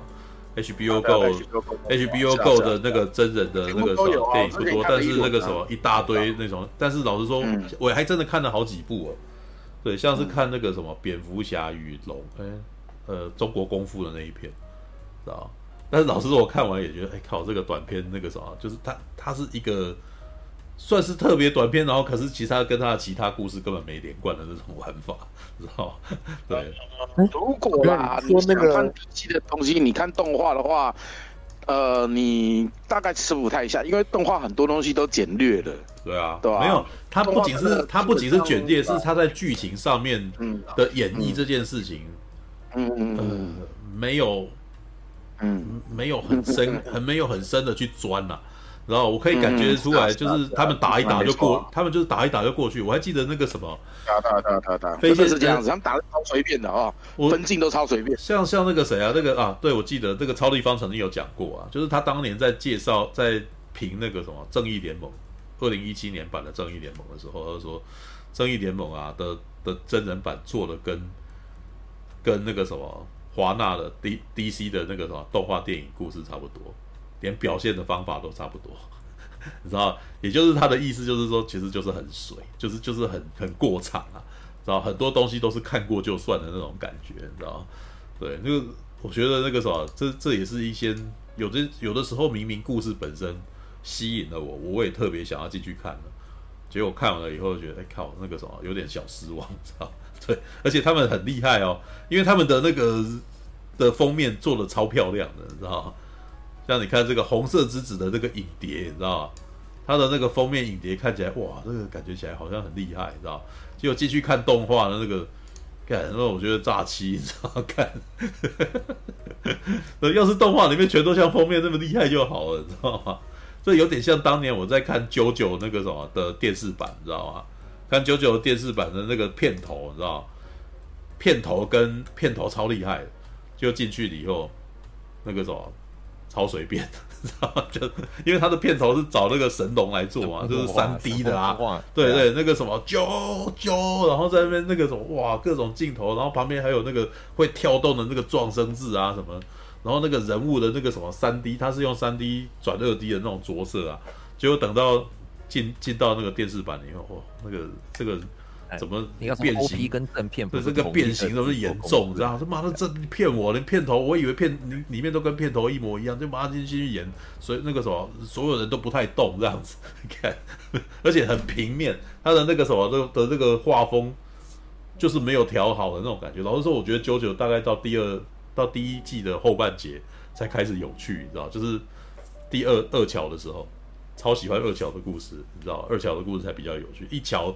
？HBO Go，HBO Go 的那个真人的那个什么电影不多，但是那个什么一大堆那种，但是老实说，我还真的看了好几部哦。对，像是看那个什么蝙蝠侠与龙，哎。呃中国功夫的那一片，知道？但是老实说，我看完也觉得，哎靠，这个短片那个什么，就是它它是一个算是特别短篇，然后可是其实它跟他的其他故事根本没连贯的那种玩法，知道？对。如果啦，说那个看底气的东西，你看动画的话，呃，你大概吃不太下，因为动画很多东西都简略的。对啊，对啊，没有，它不仅是它不仅是简略，是它在剧情上面的演绎这件事情，嗯嗯嗯，没有。嗯，没有很深，很没有很深的去钻呐、啊，然后我可以感觉出来，就是他们打一打就过，他们就是打一打就过去。我还记得那个什么，打打打打打，飞线是这样子，他们打的超随便的啊，分镜都超随便。像像那个谁啊，那个啊，对，我记得这个超立方曾经有讲过啊，就是他当年在介绍在评那个什么正义联盟二零一七年版的正义联盟的时候，他说正义联盟啊的的真人版做的跟跟那个什么。华纳的 D D C 的那个什么动画电影故事差不多，连表现的方法都差不多，你知道？也就是他的意思就是说，其实就是很水，就是就是很很过场啊，知道？很多东西都是看过就算的那种感觉，你知道？对，那个我觉得那个什么，这这也是一些有的有的时候明明故事本身吸引了我，我也特别想要进去看了，结果看完了以后觉得，哎靠，那个什么有点小失望，知道？对，而且他们很厉害哦，因为他们的那个的封面做的超漂亮的，你知道？像你看这个红色之子的这个影碟，你知道吗？它的那个封面影碟看起来，哇，这个感觉起来好像很厉害，你知道吗？结果继续看动画的那个，看，那我觉得诈欺，你知道吗？看，要是动画里面全都像封面那么厉害就好了，你知道吗？这有点像当年我在看九九那个什么的电视版，你知道吗？看九九电视版的那个片头，你知道吗？片头跟片头超厉害，就进去了以后，那个什么超随便，知道吗？就因为他的片头是找那个神龙来做嘛，就是三 D 的啊，对对，那个什么啾啾，然后在那边那个什么哇，各种镜头，然后旁边还有那个会跳动的那个撞声字啊什么，然后那个人物的那个什么三 D，他是用三 D 转二 D 的那种着色啊，结果等到。进进到那个电视版以后，哇，那个这个怎么变形跟正片不是这个变形都是严重，你知道吗？他妈的这骗我，连片头我以为片里里面都跟片头一模一样，就马上进去演，所以那个什么所有人都不太动这样子，你看，而且很平面，他的那个什么的的这个画风就是没有调好的那种感觉。老实说，我觉得九九大概到第二到第一季的后半节才开始有趣，你知道，就是第二二桥的时候。超喜欢二桥的故事，你知道，二桥的故事才比较有趣。一桥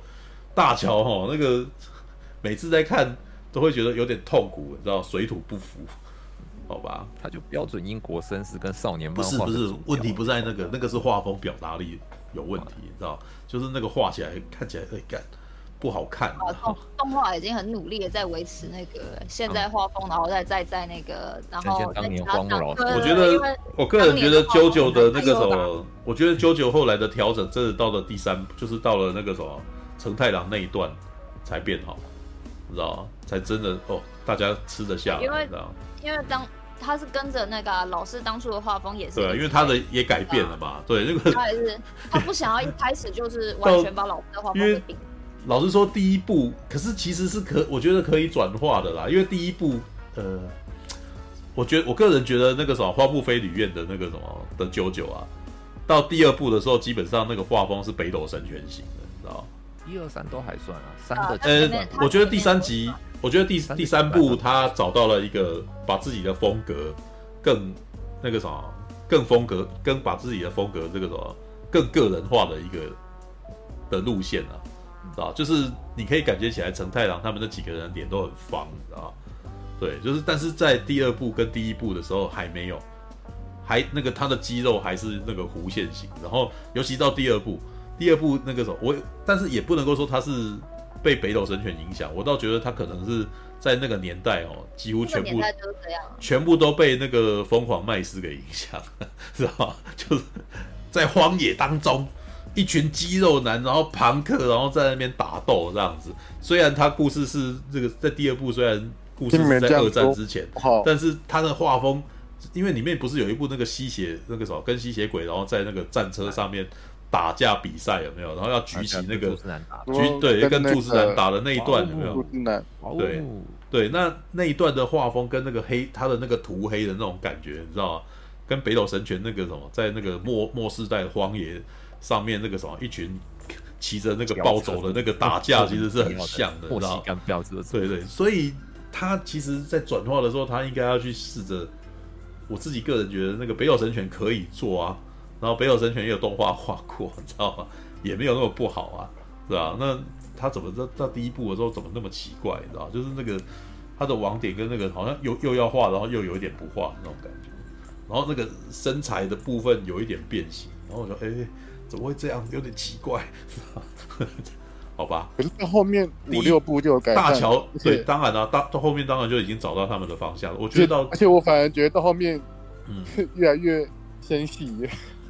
大乔哈，那个每次在看都会觉得有点痛苦，你知道，水土不服，好吧？他就标准英国绅士跟少年漫画。不是不是，问题不在那个，那个是画风表达力有问题，你知道，就是那个画起来看起来会干。不好看。啊，动动画已经很努力的在维持那个现在画风，然后再再在那个，然后当年荒木老师，我觉得我个人觉得 JoJo 的那个什么，我觉得 JoJo 后来的调整，真的到了第三，就是到了那个什么承太郎那一段才变好，你知道吗？才真的哦，大家吃得下，因为因为当他是跟着那个老师当初的画风也是，对，因为他的也改变了嘛，对，那个他也是他不想要一开始就是 完全把老师的画风给顶。老实说，第一部可是其实是可，我觉得可以转化的啦。因为第一部，呃，我觉得我个人觉得那个什么《花木飞吕彦》的那个什么的九九啊，到第二部的时候，基本上那个画风是北斗神拳型的，你知道一二三都还算啊，三的呃，我觉得第三集，我觉得第第三部他找到了一个把自己的风格更那个什么，更风格，更把自己的风格这个什么更个人化的一个的路线啊。知道，就是你可以感觉起来，承太郎他们那几个人脸都很方，知道？对，就是，但是在第二部跟第一部的时候还没有，还那个他的肌肉还是那个弧线型，然后尤其到第二部，第二部那个什么我，但是也不能够说他是被北斗神拳影响，我倒觉得他可能是在那个年代哦，几乎全部全部都被那个疯狂麦斯给影响，是吧？就是在荒野当中。一群肌肉男，然后庞克，然后在那边打斗这样子。虽然他故事是这个在第二部，虽然故事是在二战之前，但是他的画风，因为里面不是有一部那个吸血那个什么跟吸血鬼，然后在那个战车上面打架比赛有没有？然后要举起那个举对跟柱子男打的那一段有没有？对，对，那那一段的画风跟那个黑他的那个涂黑的那种感觉，你知道吗？跟北斗神拳那个什么，在那个末末世代荒野上面那个什么一群骑着那个暴走的那个打架，其实是很像的，你知道吗？对对，所以他其实，在转化的时候，他应该要去试着。我自己个人觉得，那个北斗神拳可以做啊，然后北斗神拳也有动画画过，你知道吗？也没有那么不好啊，是吧？那他怎么在在第一部的时候怎么那么奇怪，你知道？就是那个他的网点跟那个好像又又要画，然后又有一点不画那种感觉，然后那个身材的部分有一点变形，然后我说，哎、欸，怎么会这样？有点奇怪，好吧？可是到后面五六部就有改大乔，对，当然了、啊，到到后面当然就已经找到他们的方向了。我觉得到，而且我反而觉得到后面，嗯，越来越纤细。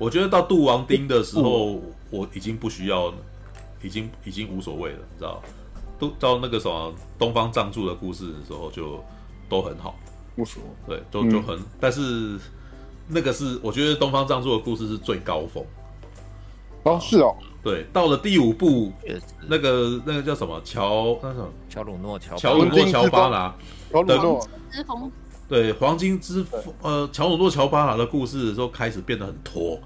我觉得到杜王丁的时候，我已经不需要，已经已经无所谓了，你知道？都到那个什么东方藏柱的故事的时候，就都很好，无所谓。对，都就很，嗯、但是那个是我觉得东方藏柱的故事是最高峰。哦，是哦。对，到了第五部，那个那个叫什么？乔那什么？乔鲁诺乔乔鲁诺乔巴拿。乔鲁诺。之风。对，黄金之父呃乔鲁诺乔巴拿的故事的时候开始变得很拖，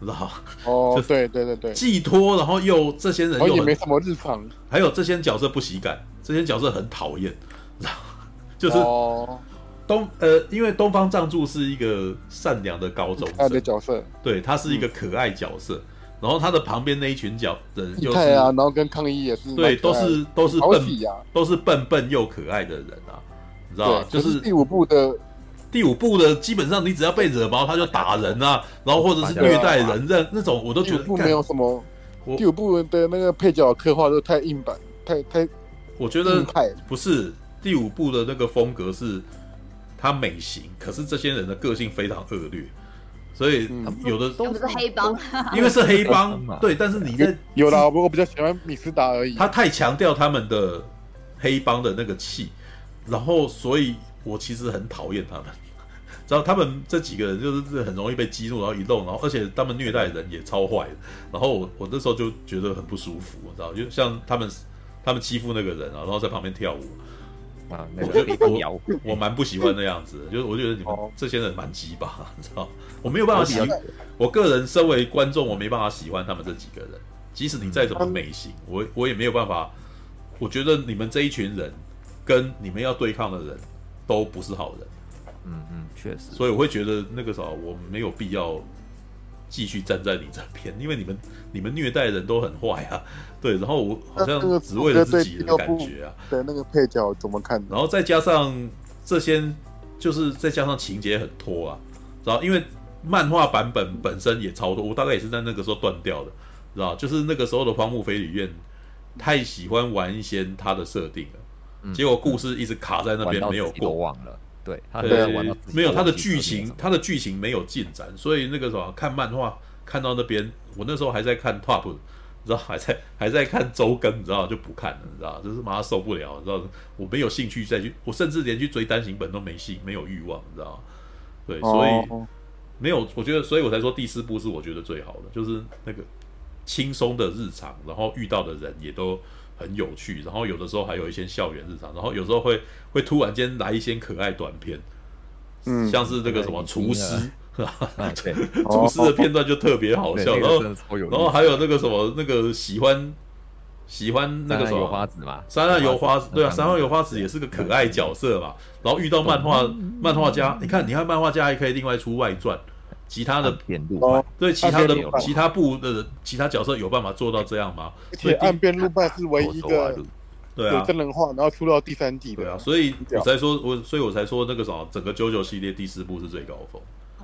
知道哦，就对对对对，既拖，然后又这些人又也没什么日常，还有这些角色不喜感，这些角色很讨厌，知道 就是东呃，因为东方仗助是一个善良的高中生的角色，对他是一个可爱角色。然后他的旁边那一群角人就是啊，然后跟抗议也是对，都是都是笨，都是笨笨又可爱的人啊，你知道吗？就是第五部的第五部的，基本上你只要被惹毛，他就打人啊，然后或者是虐待人，那那种我都觉得没有什么。第五部的那个配角刻画都太硬板，太太，我觉得不是第五部的那个风格是他美型，可是这些人的个性非常恶劣。所以有的都不是黑帮，因为是黑帮，对。但是你在有啦，我我比较喜欢米斯达而已。他太强调他们的黑帮的那个气，然后所以我其实很讨厌他们。然后他们这几个人就是很容易被激怒，然后一动，然后而且他们虐待人也超坏的。然后我我那时候就觉得很不舒服，你知道，就像他们他们欺负那个人啊，然后在旁边跳舞。啊，那个我我蛮不喜欢那样子，就是我觉得你们这些人蛮鸡巴，你知道，我没有办法喜欢。我个人身为观众，我没办法喜欢他们这几个人。即使你再怎么美型，我我也没有办法。我觉得你们这一群人跟你们要对抗的人都不是好人。嗯嗯，确实。所以我会觉得那个时候我没有必要。继续站在你这边，因为你们你们虐待人都很坏啊，对，然后我好像只为了自己的感觉啊。对，那个配角怎么看？然后再加上这些，就是再加上情节很拖啊，然后因为漫画版本本身也超多，我大概也是在那个时候断掉的，知道？就是那个时候的荒木飞吕彦太喜欢玩一些他的设定了，嗯、结果故事一直卡在那边没有过。忘了。对，他对，没有他的剧情，他的剧情没有进展，所以那个什么看漫画看到那边，我那时候还在看 Top，你知道，还在还在看周更，你知道就不看了，你知道，就是马上受不了，你知道，我没有兴趣再去，我甚至连去追单行本都没兴，没有欲望，你知道，对，所以没有，我觉得，所以我才说第四部是我觉得最好的，就是那个轻松的日常，然后遇到的人也都。很有趣，然后有的时候还有一些校园日常，然后有时候会会突然间来一些可爱短片，嗯，像是那个什么厨师，厨师的片段就特别好笑，然后然后还有那个什么那个喜欢喜欢那个什么花子嘛，山上有花子，对啊，山上油花子也是个可爱角色嘛，然后遇到漫画漫画家，你看你看漫画家还可以另外出外传。其他的片路，对其他的其他部的其他角色有办法做到这样吗？而且岸边露伴是唯一一个对啊。真人化，然后出到第三季对啊，所以我才说我所以我才说那个什么整个 JoJo 系列第四部是最高峰。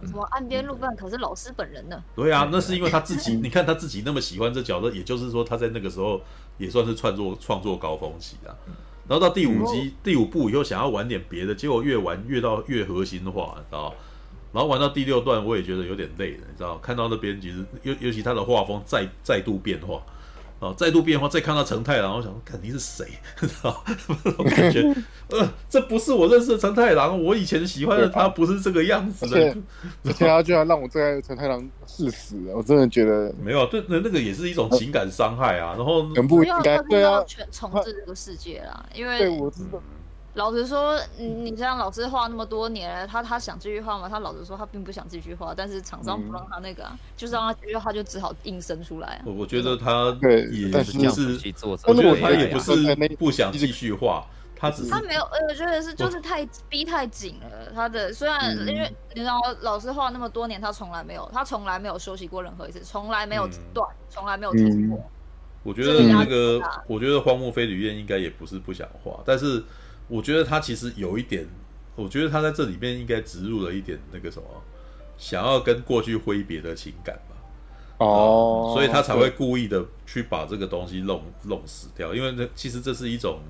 什么岸边路伴可是老师本人呢？对啊，那是因为他自己，你看他自己那么喜欢这角色，也就是说他在那个时候也算是创作创作高峰期啊。然后到第五集第五部以后想要玩点别的，结果越玩越到越核心化，知道然后玩到第六段，我也觉得有点累了，你知道？看到那边其实尤尤其他的画风再再度变化，啊，再度变化，再看到承太郎，我想说，看你是谁？知道？我感觉，呃，这不是我认识的承太郎，我以前喜欢的他不是这个样子的。而且他居然让我最爱的承太郎致死了，我真的觉得没有，对，那那个也是一种情感伤害啊。然后全部应该对啊，全重置这个世界啦，因为对我知道。老实说，你你像老师画那么多年了，他他想继续画吗？他老实说，他并不想继续画，但是厂商不让他那个、啊，嗯、就是让他继续画，就只好硬生出来、啊。我我觉得他也是，是我觉得他也不是不想继续画，他只是他没有，呃，我觉得是就是太逼太紧了。他的虽然因为你知道，老师画那么多年，他从来没有，他从来没有休息过任何一次，从来没有断，从、嗯、来没有停过。嗯、我觉得那个，我觉得荒木飞吕彦应该也不是不想画，但是。我觉得他其实有一点，我觉得他在这里面应该植入了一点那个什么，想要跟过去挥别的情感吧。哦、呃，所以他才会故意的去把这个东西弄弄死掉，因为这其实这是一种。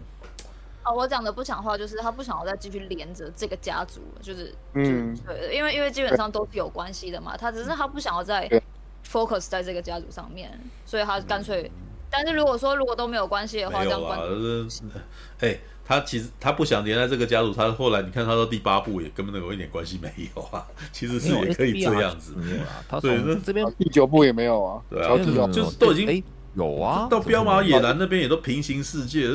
哦，我讲的不想话，就是他不想要再继续连着这个家族，就是嗯，对，因为因为基本上都是有关系的嘛，他只是他不想要再 focus 在这个家族上面，所以他干脆。嗯、但是如果说如果都没有关系的话，这样关哎。欸他其实他不想连在这个家族，他后来你看他到第八部也根本都有一点关系没有啊，其实是也可以这样子，没有啊。对，那这边第九部也没有啊，对啊，就是都已经有啊，到彪马野狼那边也都平行世界，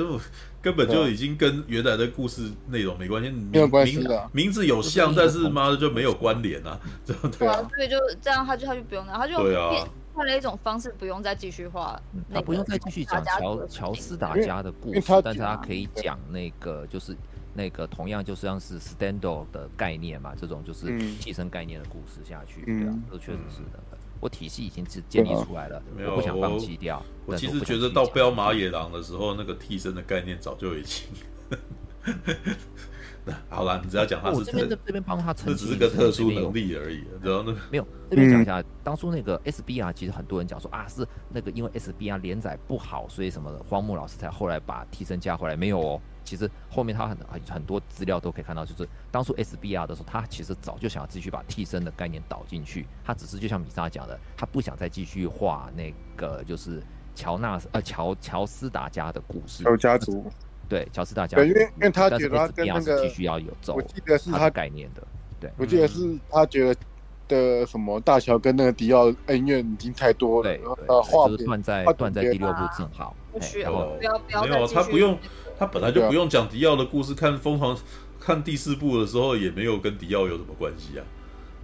根本就已经跟原来的故事内容没关系，没有关系的，名字有像，但是妈的就没有关联 啊，对啊，所以就这样，他就他就不用了，他就对啊。换了一种方式，不用再继续画，他不用再继续讲乔乔斯达家的故事，但是他可以讲那个就是那个同样就像是 stand-alone 的概念嘛，这种就是替身概念的故事下去，对啊，这确实是的。我体系已经是建立出来了，我不想放弃掉。我其实觉得到彪马野狼的时候，那个替身的概念早就已经。好了，你只要讲他是，我这边这边帮他澄清，这只是个特殊能力而已。然后呢，没有这边讲一下，当初那个 SBR，其实很多人讲说啊，是那个因为 SBR 连载不好，所以什么的，荒木老师才后来把替身加回来。没有哦，其实后面他很很很多资料都可以看到，就是当初 SBR 的时候，他其实早就想要继续把替身的概念导进去，他只是就像米莎讲的，他不想再继续画那个就是乔纳呃乔乔斯达家的故事，有家族。对，乔斯大家，对，因为因为他觉得他跟那个必须要有走，我记得是他概念的，对，我记得是他觉得的什么大乔跟那个迪奥恩怨已经太多了，呃，画断在断在第六部正好，不需要，不要不要，没有，他不用，他本来就不用讲迪奥的故事，看疯狂看第四部的时候也没有跟迪奥有什么关系啊，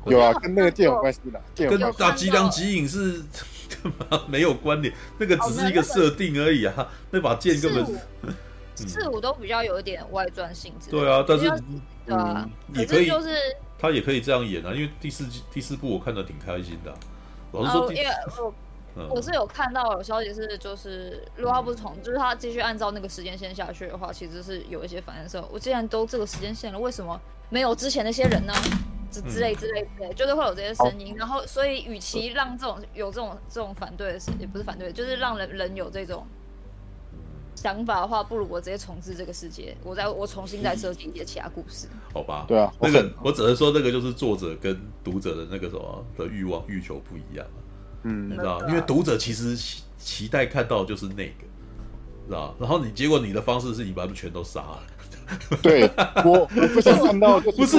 有啊，跟那个剑有关系的，跟大吉良吉影是 干嘛没有关联，那个只是一个设定而已啊，那把剑根本。四五都比较有一点外传性质，对啊，但是对啊，也可以就是他也可以这样演啊，因为第四季第四部我看的挺开心的。老实说，因为 我我是有看到有消息是，就是如果他不从，就是他继续按照那个时间线下去的话，其实是有一些反应。我既然都这个时间线了，为什么没有之前那些人呢？之之类之类之类，就是会有这些声音。然后，所以与其让这种有这种这种反对的事，也不是反对，就是让人人有这种。想法的话，不如我直接重置这个世界，我再我重新再设计一些其他故事。好吧，对啊，那个我只能说，那个就是作者跟读者的那个什么的欲望欲求不一样。嗯，你知道，因为读者其实期待看到的就是那个，知道？然后你结果你的方式是你把他们全都杀了。对，我我不想看到，不是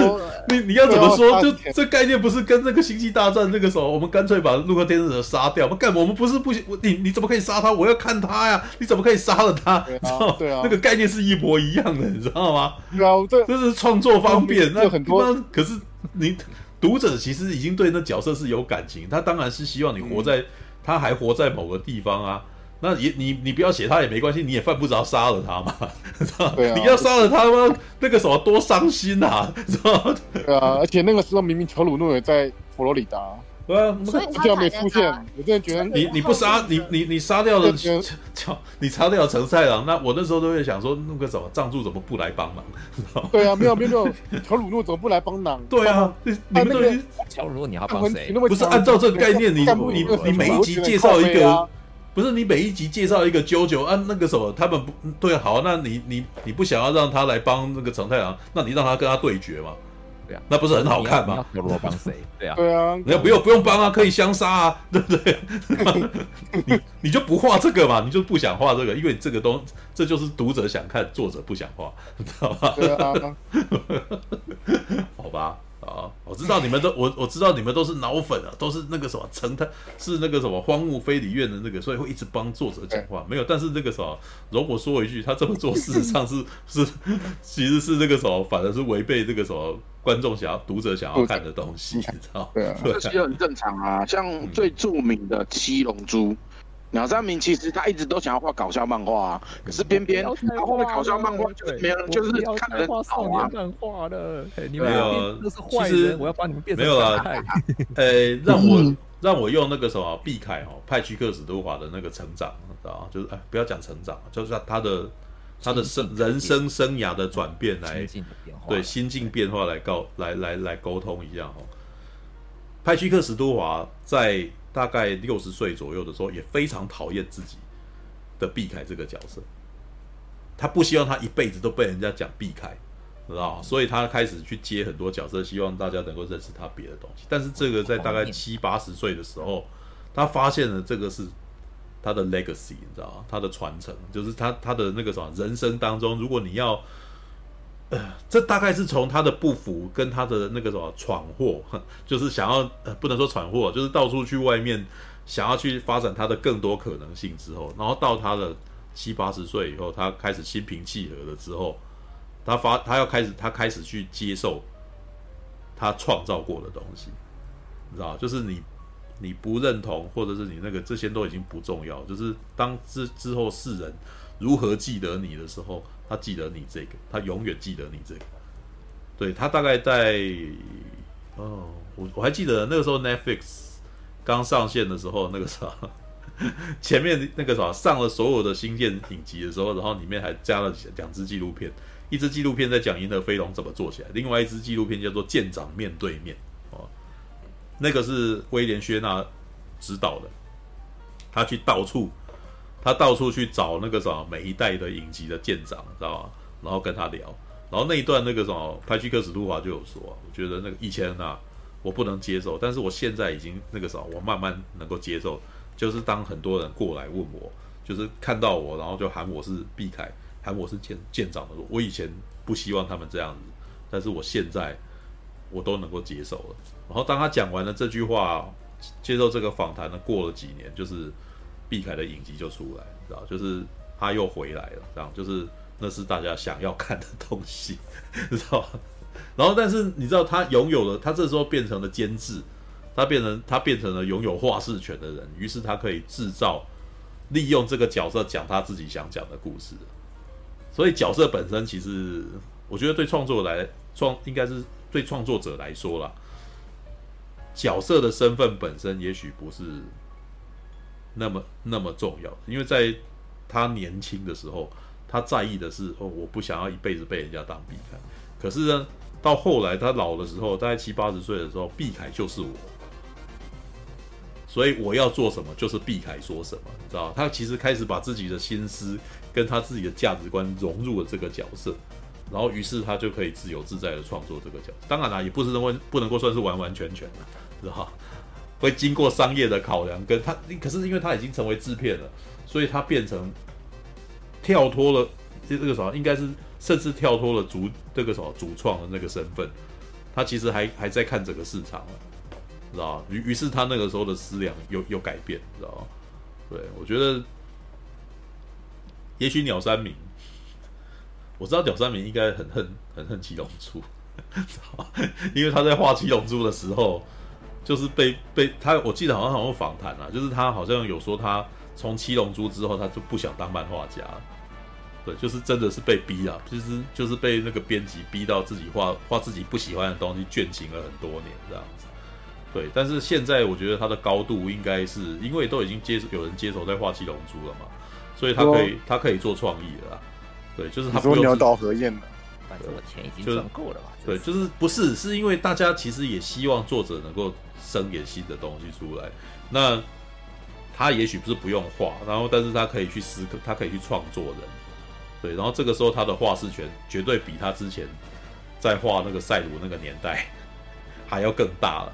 你你要怎么说？就这概念不是跟那个星际大战那个时候，我们干脆把洛克天使者杀掉？我们干？我们不是不行？你你怎么可以杀他？我要看他呀！你怎么可以杀了他？对啊，对啊，那个概念是一模一样的，你知道吗？对啊，这这是创作方便。那很多，可是你读者其实已经对那角色是有感情，他当然是希望你活在他还活在某个地方啊。那也你你不要写他也没关系，你也犯不着杀了他嘛，对啊，你要杀了他吗？那个什么多伤心啊，是吧？对啊，而且那个时候明明乔鲁诺也在佛罗里达，对啊，所以他没出现。我真的觉得你你不杀你你你杀掉了乔你杀掉了承太郎，那我那时候都会想说，那个什么藏柱怎么不来帮忙？对啊，没有没有没有，乔鲁诺怎么不来帮忙？对啊，你们都乔鲁诺你要帮谁？不是按照这个概念，你你你每一集介绍一个。不是你每一集介绍一个啾啾啊，那个什么，他们不对，好，那你你你不想要让他来帮那个承太郎，那你让他跟他对决嘛？对啊，那不是很好看吗？要罗帮谁？对啊，对啊，你要不用不用帮啊，可以相杀啊，对不对？你你就不画这个嘛，你就不想画这个，因为这个东这就是读者想看，作者不想画，知道吧？对啊，好吧。啊，我，知道你们都我我知道你们都是脑粉啊，都是那个什么成他是那个什么荒木飞吕彦的那个，所以会一直帮作者讲话。没有，但是那个什么，如果说一句，他这么做事实上是 是其实是那个什么，反而是违背这个什么观众想要读者想要看的东西，你知道？对啊，这其实很正常啊。像最著名的七龙珠。鸟山明其实他一直都想要画搞笑漫画啊，可是偏偏他画的搞笑漫画就是没有人，就是看人好啊。漫画的，没有，其实我要把你们变成没有了。呃，让我让我用那个什么毕凯哦，派屈克史都华的那个成长，啊，就是哎，不要讲成长，就是他的他的生人生生涯的转变来，对心境变化来告来来来沟通一下哦。派屈克史都华在。大概六十岁左右的时候，也非常讨厌自己的避开这个角色。他不希望他一辈子都被人家讲避开，知道吗？所以他开始去接很多角色，希望大家能够认识他别的东西。但是这个在大概七八十岁的时候，他发现了这个是他的 legacy，你知道吗？他的传承，就是他他的那个什么人生当中，如果你要。呃，这大概是从他的不服跟他的那个什么闯祸，就是想要呃不能说闯祸，就是到处去外面想要去发展他的更多可能性之后，然后到他的七八十岁以后，他开始心平气和了之后，他发他要开始他开始去接受他创造过的东西，你知道，就是你你不认同或者是你那个这些都已经不重要，就是当之之后世人如何记得你的时候。他记得你这个，他永远记得你这个。对，他大概在，哦，我我还记得那个时候 Netflix 刚上线的时候，那个时候 前面那个啥上了所有的新建影集的时候，然后里面还加了两支纪录片，一支纪录片在讲银河飞龙怎么做起来，另外一支纪录片叫做舰长面对面哦，那个是威廉薛纳指导的，他去到处。他到处去找那个什么每一代的影集的舰长，知道吗？然后跟他聊，然后那一段那个什么派屈克史杜华就有说，我觉得那个以前啊，我不能接受，但是我现在已经那个什么，我慢慢能够接受。就是当很多人过来问我，就是看到我，然后就喊我是毕凯，喊我是舰舰长的时候，我以前不希望他们这样子，但是我现在我都能够接受了。然后当他讲完了这句话，接受这个访谈呢，过了几年，就是。毕凯的影集就出来，知道，就是他又回来了，这样就是那是大家想要看的东西，知道。然后，但是你知道，他拥有了，他这时候变成了监制，他变成他变成了拥有话事权的人，于是他可以制造、利用这个角色讲他自己想讲的故事。所以角色本身其实，我觉得对创作来创，应该是对创作者来说啦，角色的身份本身也许不是。那么那么重要，因为在他年轻的时候，他在意的是哦，我不想要一辈子被人家当毕凯。可是呢，到后来他老的时候，大概七八十岁的时候，毕凯就是我，所以我要做什么就是毕凯说什么，你知道？他其实开始把自己的心思跟他自己的价值观融入了这个角色，然后于是他就可以自由自在的创作这个角色。当然啦，也不是认为不能够算是完完全全的，知道？会经过商业的考量，跟他，可是因为他已经成为制片了，所以他变成跳脱了这这个什么，应该是甚至跳脱了主这个什么主创的那个身份，他其实还还在看整个市场了，知道于于是他那个时候的思量有有改变，知道对，我觉得也许鸟山明，我知道鸟山明应该很恨很恨七龙珠，因为他在画七龙珠的时候。就是被被他，我记得好像好像访谈啊，就是他好像有说他从七龙珠之后，他就不想当漫画家，对，就是真的是被逼啊，其实就是被那个编辑逼到自己画画自己不喜欢的东西，倦行了很多年这样子，对。但是现在我觉得他的高度应该是因为都已经接有人接手在画七龙珠了嘛，所以他可以他可以做创意了啦，对，就是他不用鸟岛和彦了，反正我钱已经赚够了吧，对，就是。不是是因为大家其实也希望作者能够。生点新的东西出来，那他也许不是不用画，然后但是他可以去思考，他可以去创作人，对，然后这个时候他的画事权绝对比他之前在画那个赛鲁那个年代 还要更大了，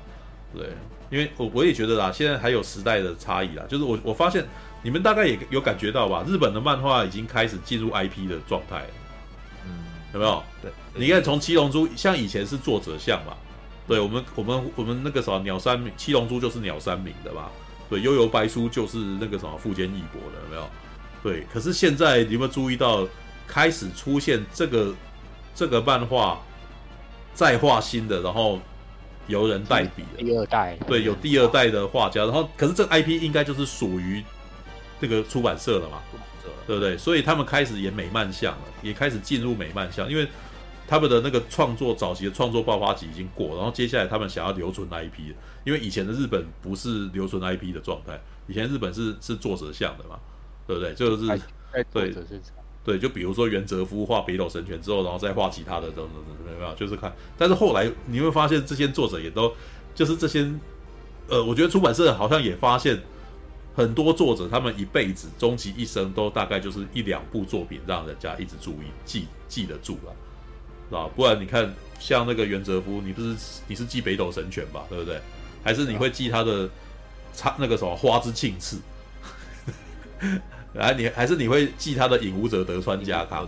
对，因为我我也觉得啦，现在还有时代的差异啦，就是我我发现你们大概也有感觉到吧，日本的漫画已经开始进入 IP 的状态了，嗯，有没有？对，你看从七龙珠，像以前是作者像嘛。对我们我们我们那个什么鸟山明七龙珠就是鸟山明的吧？对，悠游白书就是那个什么富坚义博的，有没有？对，可是现在你有没有注意到，开始出现这个这个漫画再画新的，然后由人代笔的第二代，对，有第二代的画家，然后可是这个 IP 应该就是属于这个出版社了嘛？对不对？所以他们开始演美漫向了，也开始进入美漫向，因为他们的那个创作早期的创作爆发期已经过，然后接下来他们想要留存 IP，因为以前的日本不是留存 IP 的状态，以前日本是是作者向的嘛，对不对？就是对对，就比如说原哲夫画北斗神拳之后，然后再画其他的等等等等，没有，就是看。但是后来你会发现，这些作者也都就是这些，呃，我觉得出版社好像也发现。很多作者，他们一辈子终其一生都大概就是一两部作品，让人家一直注意、记记得住了，是吧？不然你看，像那个袁哲夫，你不是你是记北斗神拳吧，对不对？还是你会记他的差那个什么花之庆次？来，你还是你会记他的影武者德川家康？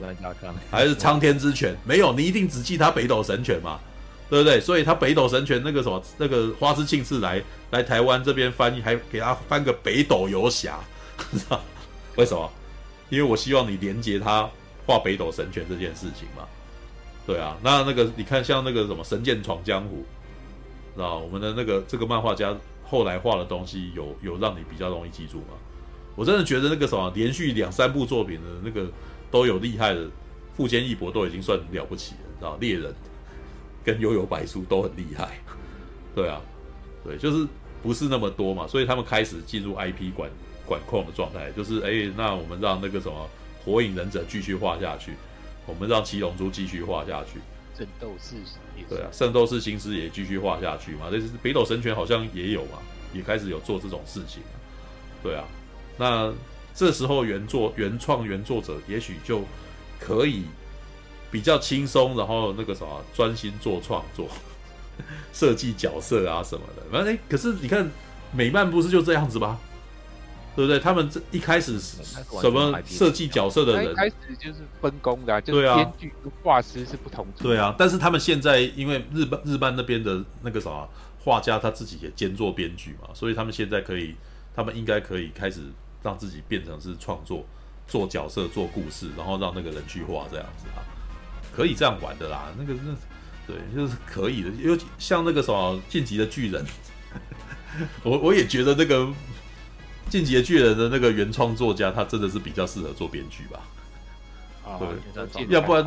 还是苍天之拳？没有，你一定只记他北斗神拳嘛？对不对？所以他北斗神拳那个什么那个花之庆次来来台湾这边翻译，还给他翻个北斗游侠，知道为什么？因为我希望你连接他画北斗神拳这件事情嘛。对啊，那那个你看像那个什么神剑闯江湖，知道我们的那个这个漫画家后来画的东西有有让你比较容易记住吗？我真的觉得那个什么连续两三部作品的那个都有厉害的，富坚义博都已经算了不起了，知道猎人。跟悠悠白书都很厉害，对啊，对，就是不是那么多嘛，所以他们开始进入 IP 管管控的状态，就是哎、欸，那我们让那个什么火影忍者继续画下去，我们让七龙珠继续画下去，圣斗士对啊，圣斗士星矢也继续画下去嘛，这是北斗神拳好像也有嘛，也开始有做这种事情，对啊，那这时候原作原创原作者也许就可以。比较轻松，然后那个什么，专心做创作，设计角色啊什么的。反正哎，可是你看美漫不是就这样子吗？对不对？他们这一开始什么设计角色的人，一开始就是分工的，就是编剧跟画师是不同。对啊，但是他们现在因为日本日漫那边的那个什么画家他自己也兼做编剧嘛，所以他们现在可以，他们应该可以开始让自己变成是创作，做角色、做故事，然后让那个人去画这样子啊。可以这样玩的啦，那个是，对，就是可以的。因为像那个什么《进击的巨人》，我我也觉得那个《进击的巨人》的那个原创作家，他真的是比较适合做编剧吧。啊，对，要不然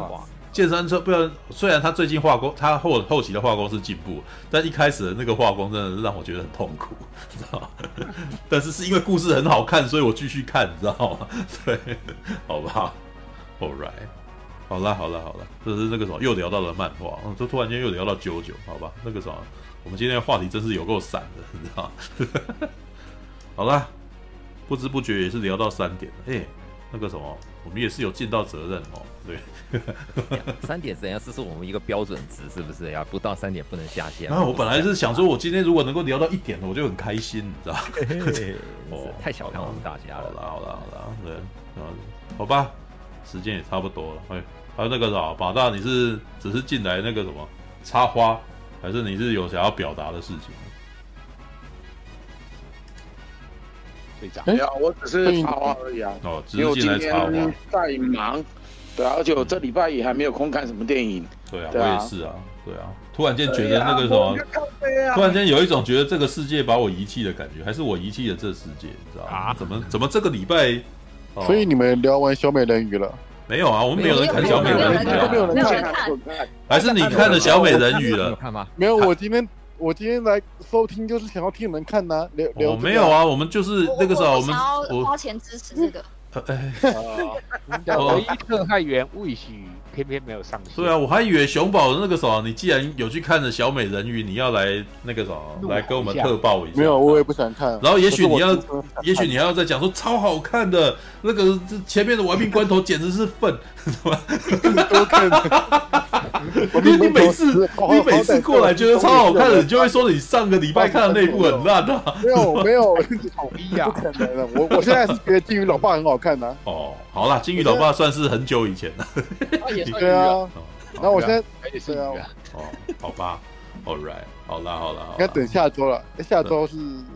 剑山车，不然虽然他最近画工，他后后期的画工是进步，但一开始的那个画工真的是让我觉得很痛苦，知道吗？但是是因为故事很好看，所以我继续看，你知道吗？对，好吧，All right。好了好了好了，这是那个什么又聊到了漫画，嗯，就突然间又聊到九九，好吧，那个什么，我们今天的话题真是有够散的，你知道吗？好了，不知不觉也是聊到三点了，哎、欸，那个什么，我们也是有尽到责任哦，对，三点怎样？这是我们一个标准值，是不是呀？不到三点不能下线。那我本来是想说，我今天如果能够聊到一点，我就很开心，你知道吗？哦，太小看我们大家了。好了好啦好啦，对，嗯，好吧，时间也差不多了，哎。还有那个啥，马大，你是只是进来那个什么插花，还是你是有想要表达的事情？队长，没有，我只是插花而已啊。哦，只是进来插花。在忙，对啊，而且我这礼拜也还没有空看什么电影。对啊，我也是啊，对啊。突然间觉得那个什么，突然间有一种觉得这个世界把我遗弃的感觉，还是我遗弃了这世界？你知道吗？啊？怎么怎么这个礼拜？所以你们聊完小美人鱼了？没有啊，我们没有人看小美人鱼，没有人看，还是你看了小美人鱼了？看吗？没有，我今天我今天来收听就是想要听你们看呐。我没有啊，我们就是那个时候我们我花钱支持这个。哎，我们叫唯一特派员魏许偏偏没有上线。对啊，我还以为熊宝那个时候，你既然有去看了小美人鱼，你要来那个什么，来跟我们特报一下。没有，我也不想看。然后也许你要，也许你还要再讲说超好看的那个，前面的玩命关头简直是粪？多看。因为你每次你每次过来觉得超好看的，你就会说你上个礼拜看的那部很烂的。没有没有，好逼呀！不可能的，我我现在是觉得金鱼老爸很好看呐。哦，好啦，金鱼老爸算是很久以前了。对啊，那我现在对啊。哦，好吧，All right，好啦好啦，应该等下周了。下周是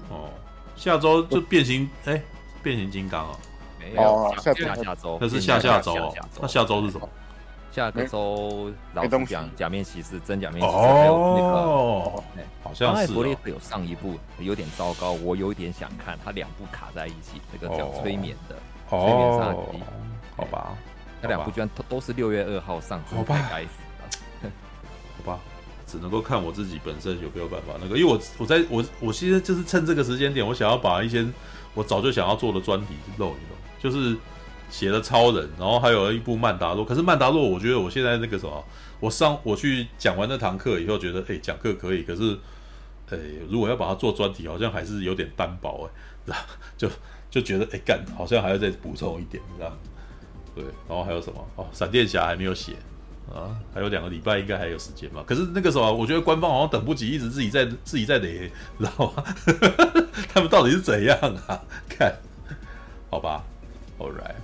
哦，下周就变形哎，变形金刚哦，没有下下下周，那是下下周哦。那下周是什么？下个周老实讲，假面骑士真假面骑士还有那个，好像是。刚才伯利克有上一部有点糟糕，我有点想看，他两部卡在一起，那个叫催眠的催眠杀机，好吧，那两部居然都都是六月二号上，好吧，该死了，好吧，只能够看我自己本身有没有办法那个，因为我我在我我现在就是趁这个时间点，我想要把一些我早就想要做的专题露一露，就是。写了超人，然后还有一部曼达洛。可是曼达洛，我觉得我现在那个什么，我上我去讲完那堂课以后，觉得哎，讲课可以，可是，哎，如果要把它做专题，好像还是有点单薄哎，就就觉得哎干，好像还要再补充一点，知道？对，然后还有什么？哦，闪电侠还没有写啊，还有两个礼拜应该还有时间吧。可是那个什么，我觉得官方好像等不及，一直自己在自己在雷，知道吗？他们到底是怎样啊？看，好吧，All right。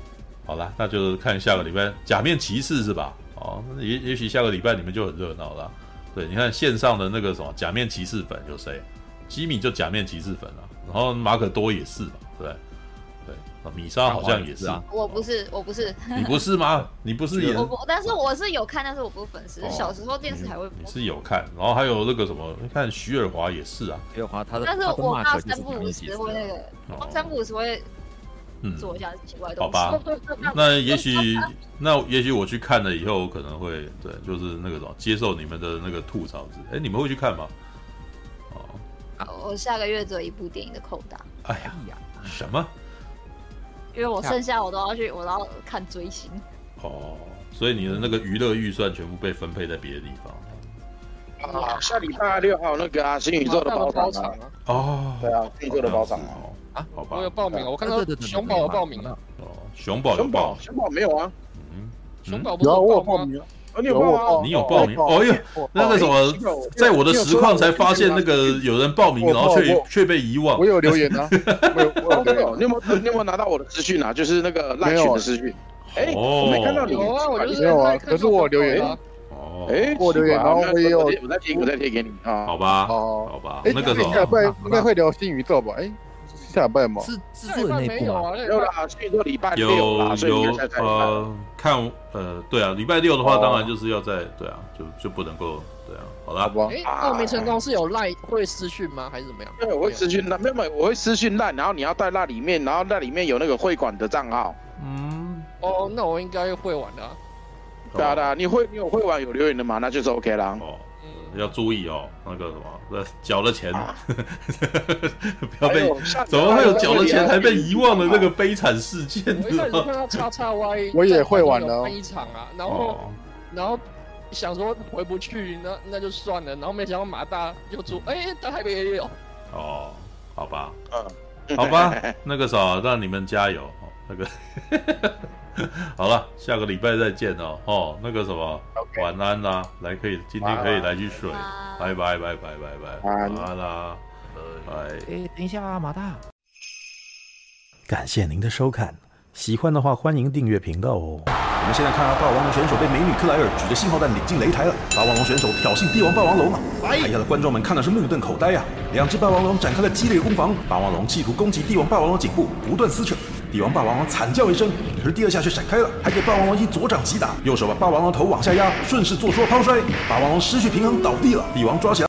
好了，那就看下个礼拜假面骑士是吧？哦，也也许下个礼拜你们就很热闹了。对，你看线上的那个什么假面骑士粉有谁？吉米就假面骑士粉啊，然后马可多也是吧，对对，米莎好像也是啊。我不是，我不是。你不是吗？你不是也？我不，但是我是有看，但是我不是粉丝。小时候电视台会播。你是有看，然后还有那个什么，你看徐尔华也是啊。徐尔华他的，但是我怕三不五时会那个，三不五时会。嗯，做一下奇怪的东西。好吧，那也许，那也许我去看了以后，可能会对，就是那个什么，接受你们的那个吐槽。哎，你们会去看吗？哦，我下个月只有一部电影的扣打。哎呀呀，什么？因为我剩下我都要去，我都要看追星。哦，所以你的那个娱乐预算全部被分配在别的地方。啊，下礼拜六还有那个啊，新宇宙的包场啊。哦，对啊，新宇宙的包场哦。啊，好吧，我有报名，我看到熊宝有报名了。哦，熊宝，熊宝，熊宝没有啊？嗯，熊宝不是有我报名，你有报啊？你有报名？哦哟，那个什么，在我的实况才发现那个有人报名，然后却却被遗忘。我有留言啊，我有，我有，你有没有你有没有拿到我的资讯啊？就是那个赖群的资讯。哎，我没看到你。有啊，我就是没有啊，可是我留言啊。哦，哎，我留言，然后我也有，我再贴，我再贴给你啊。好吧，好吧，那个什么，应该会聊新宇宙吧？哎。下半吗？是制作的那部吗？有啦，所以说礼拜六有有呃看呃对啊，礼拜六的话当然就是要在对啊，就就不能够对啊，好啦。哎，报名成功是有赖会私讯吗？还是怎么样？对，我会私讯赖，没有没有，我会私讯赖，然后你要在那里面，然后那里面有那个会馆的账号。嗯，哦，那我应该会玩的。对啊对啊，你会你有会玩有留言的嘛？那就是 OK 啦。哦，要注意哦，那个什么。缴了钱，不要被怎么会有缴了钱还被遗忘的那个悲惨事件？我一开始看到叉叉 Y，我也会玩的。一场啊，然后然后想说回不去，那那就算了。然后没想到马大又出，哎，他台北也有。哦，好吧，嗯，好吧，那个啥，让你们加油，那个。好了，下个礼拜再见哦。哦，那个什么，Okay. 晚安啦，来可以，今天可以来去睡，拜拜拜拜拜拜，晚安啦，拜。哎，等一下啊，马大。感谢您的收看，喜欢的话欢迎订阅频道哦。我们现在看到霸王龙选手被美女克莱尔举着信号弹领进擂台了，霸王龙选手挑衅帝王霸王龙啊，台下的观众们看的是目瞪口呆啊。两只霸王龙展开了激烈攻防，霸王龙企图攻击帝王霸王龙颈部，不断撕扯。帝王霸王龙惨叫一声，可是第二下却闪开了，还给霸王龙一左掌击打，右手把霸王龙头往下压，顺势做出了抛摔，霸王龙失去平衡倒地了。帝王抓起来。